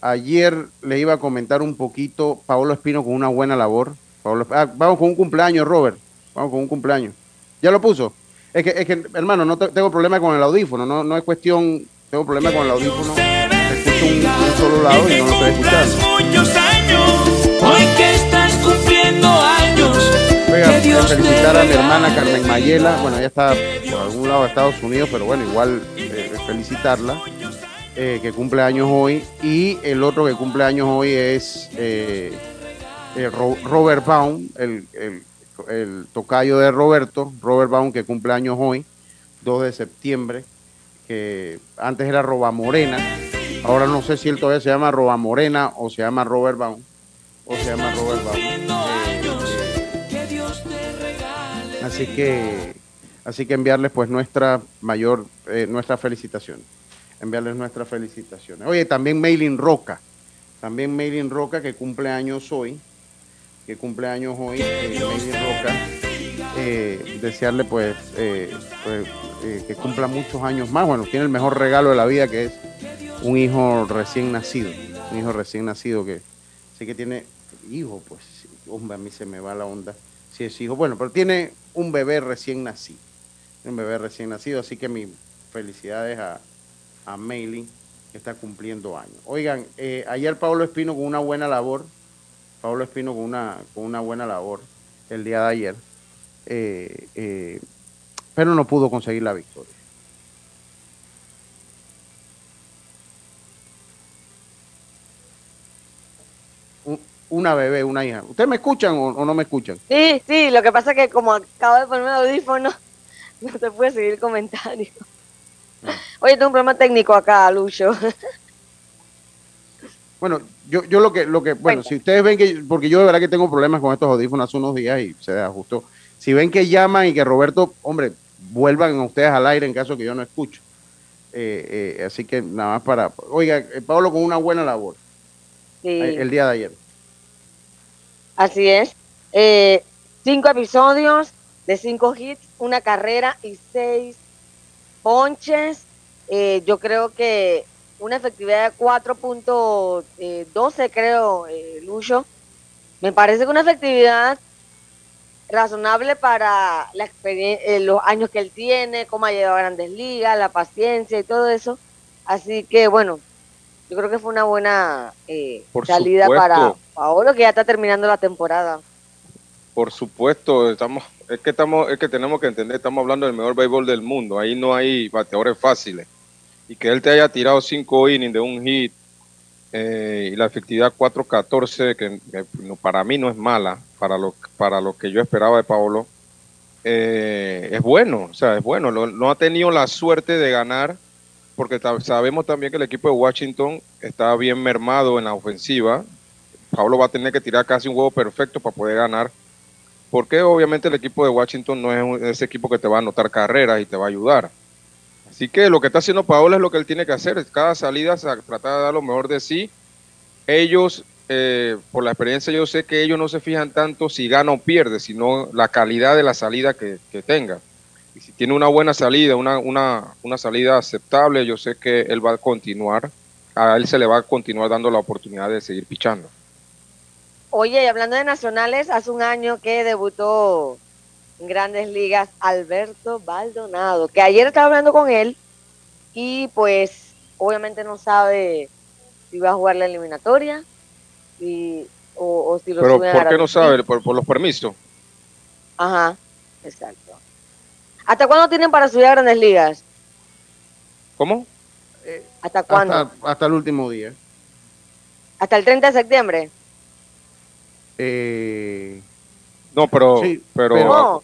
ayer le iba a comentar un poquito Paolo Espino con una buena labor. Paolo- ah, vamos con un cumpleaños, Robert. Vamos con un cumpleaños. ¿Ya lo puso? Es que, es que hermano, no te- tengo problema con el audífono. No, no es cuestión. Tengo problema con el audífono. Escucho un, un solo lado y no lo estoy escuchando.
muchos años. Hoy que estás cumpliendo años. Que Dios
felicitar a mi hermana Carmen Mayela. Bueno, ella está por algún lado de Estados Unidos, pero bueno, igual eh, felicitarla. eh, que cumple años hoy. Y el otro que cumple años hoy es eh, eh, Ro- Robert Baum, el, el- el tocayo de Roberto. Robert Baum, que cumple años hoy, 2 de septiembre. Que antes era Roba Morena. Ahora no sé si él todavía se llama Roba Morena o se llama Robert Baum. O se llama Robert Baum.
Regale
Así que, así que enviarles pues nuestra mayor, eh, nuestra felicitación. Enviarles nuestras felicitaciones. Oye, también Maylin Roca. También Maylin Roca que cumple años hoy. Que cumple años hoy. eh, Roca. eh, desearle pues, eh, pues, eh, que cumpla muchos años más. Bueno, tiene el mejor regalo de la vida que es un hijo recién nacido. Un hijo recién nacido que sí que tiene hijo, pues, hombre, a mí se me va la onda si es hijo. Bueno, pero tiene un bebé recién nacido. Un bebé recién nacido, así que mis felicidades a, a que está cumpliendo años. Oigan, eh, ayer Pablo Espino con una buena labor, Pablo Espino con una, con una buena labor el día de ayer, eh, eh, pero no pudo conseguir la victoria. Un- una bebé, una hija. ¿Ustedes me escuchan o, no me escuchan?
Sí, sí, lo que pasa es que como acabo de ponerme audífono, (laughs) no te puede seguir el comentario.
Ah.
Oye, tengo un problema técnico acá, Lucho. (laughs)
Bueno, yo, yo lo que, lo que, bueno, si ustedes ven que, porque yo de verdad que tengo problemas con estos audífonos hace unos días y se ajustó. Si ven que llaman y que Roberto, hombre, vuelvan a ustedes al aire en caso que yo no escucho. Eh, eh, así que nada más para, oiga, eh, Pablo con una buena labor
Sí.
el día de ayer.
Así es. Eh, cinco episodios de cinco hits, una carrera y seis ponches. Yo creo que una efectividad de 4.12, creo, Lucho. Me parece que una efectividad razonable para la eh, los años que él tiene, cómo ha llegado a grandes ligas, la paciencia y todo eso. Así que, bueno, yo creo que fue una buena eh, salida
supuesto.
para Paolo, que ya está terminando la temporada.
Por supuesto, estamos, es que estamos, es que tenemos que entender, estamos hablando del mejor béisbol del mundo, ahí no hay bateadores fáciles. Y que él te haya tirado cinco innings de un hit eh, y la efectividad 4-14, que, que para mí no es mala, para lo, para lo que yo esperaba de Paolo, eh, es bueno, o sea, es bueno. No, ha tenido la suerte de ganar, porque sabemos también que el equipo de Washington está bien mermado en la ofensiva. Pablo va a tener que tirar casi un juego perfecto para poder ganar, porque obviamente el equipo de Washington no es ese equipo que te va a anotar carreras y te va a ayudar. Así que lo que está haciendo Paolo es lo que él tiene que hacer, cada salida sa- tratar de dar lo mejor de sí. Ellos, eh, por la experiencia, yo sé que ellos no se fijan tanto si gana o pierde, sino la calidad de la salida que, que tenga. Y si tiene una buena salida, una, una, una salida aceptable, yo sé que él va a continuar, a él se le va a continuar dando la oportunidad de seguir pichando.
Oye, y hablando de nacionales, hace un año que debutó en grandes ligas Alberto Baldonado, que ayer estaba hablando con él y pues obviamente no sabe si va a jugar la eliminatoria y, o, o si lo
Pero
suben a
¿por qué no sabe? Por, por los permisos.
Ajá, exacto. ¿Hasta cuándo tienen para subir a grandes ligas?
¿Cómo?
¿Hasta cuándo?
Hasta, hasta el último día.
¿Hasta el 30 de septiembre?
Eh,
No, pero,
Sí,
pero,
pero-
No.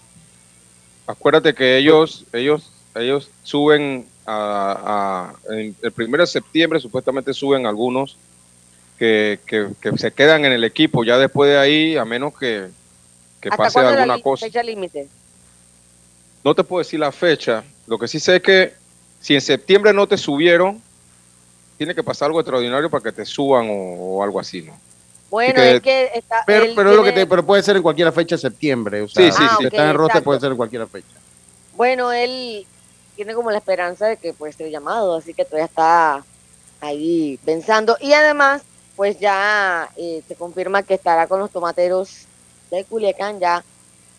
acuérdate que ellos, ellos, ellos suben a, a- en el primero de septiembre supuestamente suben algunos que, que, que se quedan en el equipo. Ya después de ahí, a menos que, que
¿Hasta
pase
la
alguna
li-
cosa.
fecha límite?
No te puedo decir la fecha. Lo que sí sé es que si en septiembre no te subieron, tiene que pasar algo extraordinario para que te suban o, o algo así, ¿no?
Bueno,
que-
es que está,
pero, pero, lo que
tiene-
te, pero puede ser en cualquier fecha de septiembre. O sea,
Sí, sí,
Ah,
si
ok,
está en roster puede ser en cualquier fecha.
Bueno, él tiene como la esperanza de que puede ser llamado, así que todavía está ahí pensando. Y además, pues ya eh, se confirma que estará con los tomateros de Culiacán ya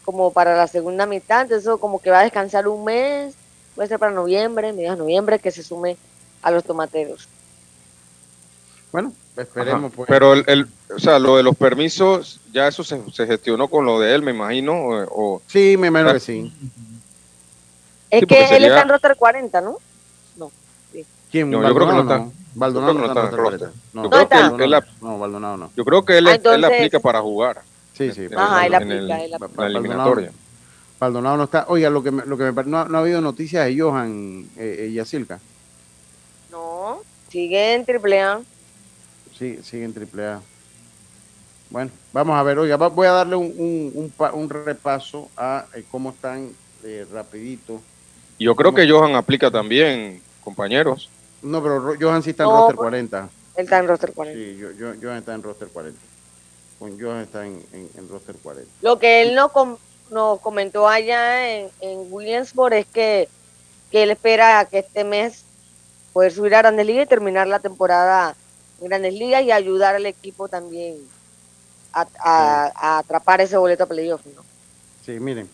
como para la segunda mitad, entonces eso como que va a descansar un mes, puede ser para noviembre, mediados de noviembre, que se sume a los tomateros.
Bueno, esperemos. Pues.
Pero el, el- o sea, lo de los permisos, ya eso se, se gestionó con lo de él, me imagino. O, o-
Sí, me imagino que sí.
Es
Sí,
que él
sería-
está en roster 40, ¿no? No. sí.
¿Quién?
No, yo creo que no está.
Baldonado
Yo creo
no
que
está en
no está en
roster
roster.
40. No,
Yo creo que
Baldonado
él
no, Baldonado no.
yo creo que él, él aplica para jugar.
Sí, sí.
Ajá, él
en
aplica,
el-
él aplica.
en la eliminatoria.
Baldonado no está. Oiga, lo que me, lo que me no, no ha habido noticias de Johan eh, eh, Yacirca.
No, sigue en triple A.
Sí, sigue en triple A. Bueno, vamos a ver. Oiga, va- voy a darle un, un, un, pa- un repaso a eh, cómo están eh, rapidito.
Yo creo que Johan aplica también, compañeros.
No, pero Ro- Johan sí está en
No,
roster
pues-
40.
Él está en roster 40.
Sí, yo, yo- Johan está en roster 40. Con Johan está en, en, en roster 40.
Lo que él nos, com- nos comentó allá en, en Williamsburg es que, que él espera que este mes poder subir a Grandes Ligas y terminar la temporada en Grandes Ligas y ayudar al equipo también a, a- a atrapar ese boleto a playoff. ¿no?
Sí, miren.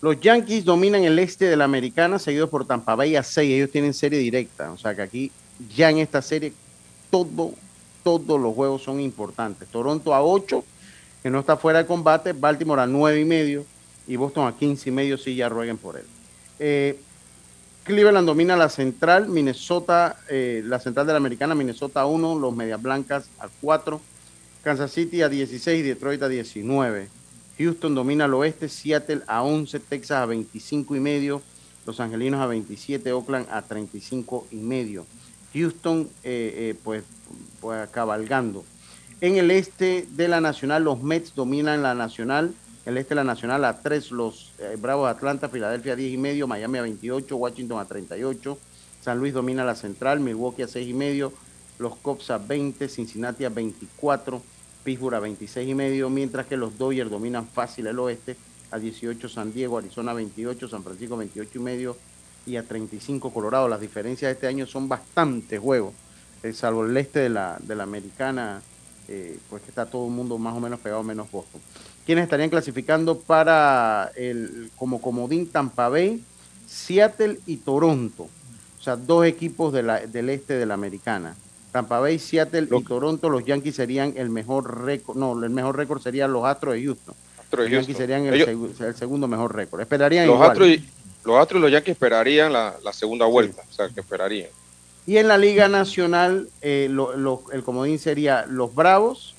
Los Yankees dominan el este de la americana, seguidos por Tampa Bay a 6. Ellos tienen serie directa. O sea que aquí, ya en esta serie, todo, todos los juegos son importantes. Toronto a 8, que no está fuera de combate. Baltimore a 9 y medio. Y Boston a 15 y medio, si ya rueguen por él. Eh, Cleveland domina la central. Minnesota, eh, la central de la americana, Minnesota a 1. Los Medias Blancas a 4. Kansas City a 16, Detroit a 19. Houston domina al oeste, Seattle a 11, Texas a 25 y medio, Los Angelinos a 27, Oakland a 35 y medio. Houston, eh, eh, pues, pues cabalgando. En el este de la Nacional, los Mets dominan la Nacional. El este de la Nacional a 3, los eh, Bravos de Atlanta, Filadelfia a 10 y medio, Miami a 28, Washington a 38, San Luis domina la Central, Milwaukee a 6 y medio, los Cubs a 20, Cincinnati a 24, Pittsburgh a 26 y medio, mientras que los Dodgers dominan fácil el oeste a 18, San Diego, Arizona 28, San Francisco 28 y medio y a 35 Colorado. Las diferencias de este año son bastante juegos, eh, salvo el este de la, de la americana, eh, pues que está todo el mundo más o menos pegado, menos Boston. ¿Quiénes estarían clasificando para el como comodín Tampa Bay, Seattle y Toronto? O sea, dos equipos de la, del este de la americana. Tampa Bay, Seattle y Toronto, los Yankees serían el mejor récord, no, el mejor récord serían los Astros de Houston. Los Yankees
Houston.
serían el,
Ellos-
segu- el segundo mejor récord. Esperarían
Los
igual.
Astros, y, los Astros y los Yankees esperarían la, la segunda vuelta, o sea, que esperarían.
Y en la Liga Nacional, eh, lo- lo- el comodín sería los Bravos,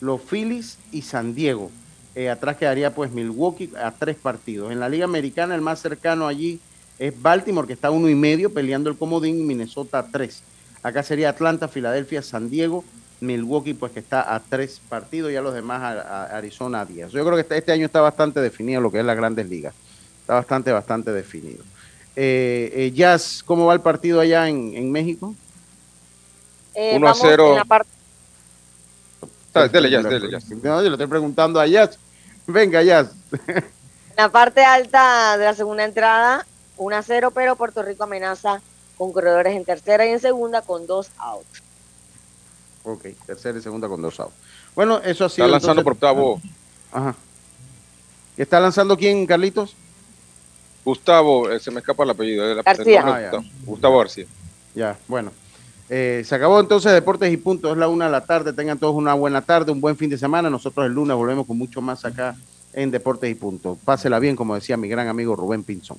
los Phillies y San Diego. Eh, atrás quedaría pues Milwaukee a tres partidos. En la Liga Americana, el más cercano allí es Baltimore, que está a uno y medio peleando el comodín, y Minnesota a tres. Acá sería Atlanta, Filadelfia, San Diego, Milwaukee, pues que está a tres partidos, ya los demás a, a Arizona a diez. Yo creo que este, este año está bastante definido lo que es las grandes ligas. Está bastante, bastante definido. Eh, eh, Jazz, ¿cómo va el partido allá en, en México?
Eh,
1 a
vamos
0.
en la parte-
Dale, dele, Jazz, dele, Jazz.
No, yo le estoy preguntando a Jazz. Venga, Jazz.
En la parte alta de la segunda entrada, 1 a 0, pero Puerto Rico amenaza con corredores en tercera y en segunda con dos outs.
ok, tercera y segunda con dos outs. Bueno, eso ha sido.
Está lanzando por octavo
Ajá. ¿Y ¿Está lanzando quién, Carlitos?
Gustavo, eh, se me escapa el apellido. eh, el-
García. Ah.
Gustavo, Gustavo García.
Ya, bueno. Eh, se acabó entonces Deportes y Puntos. Es la una de la tarde. Tengan todos una buena tarde, un buen fin de semana. Nosotros el lunes volvemos con mucho más acá en Deportes y Puntos. Pásela bien, como decía mi gran amigo Rubén Pinzón.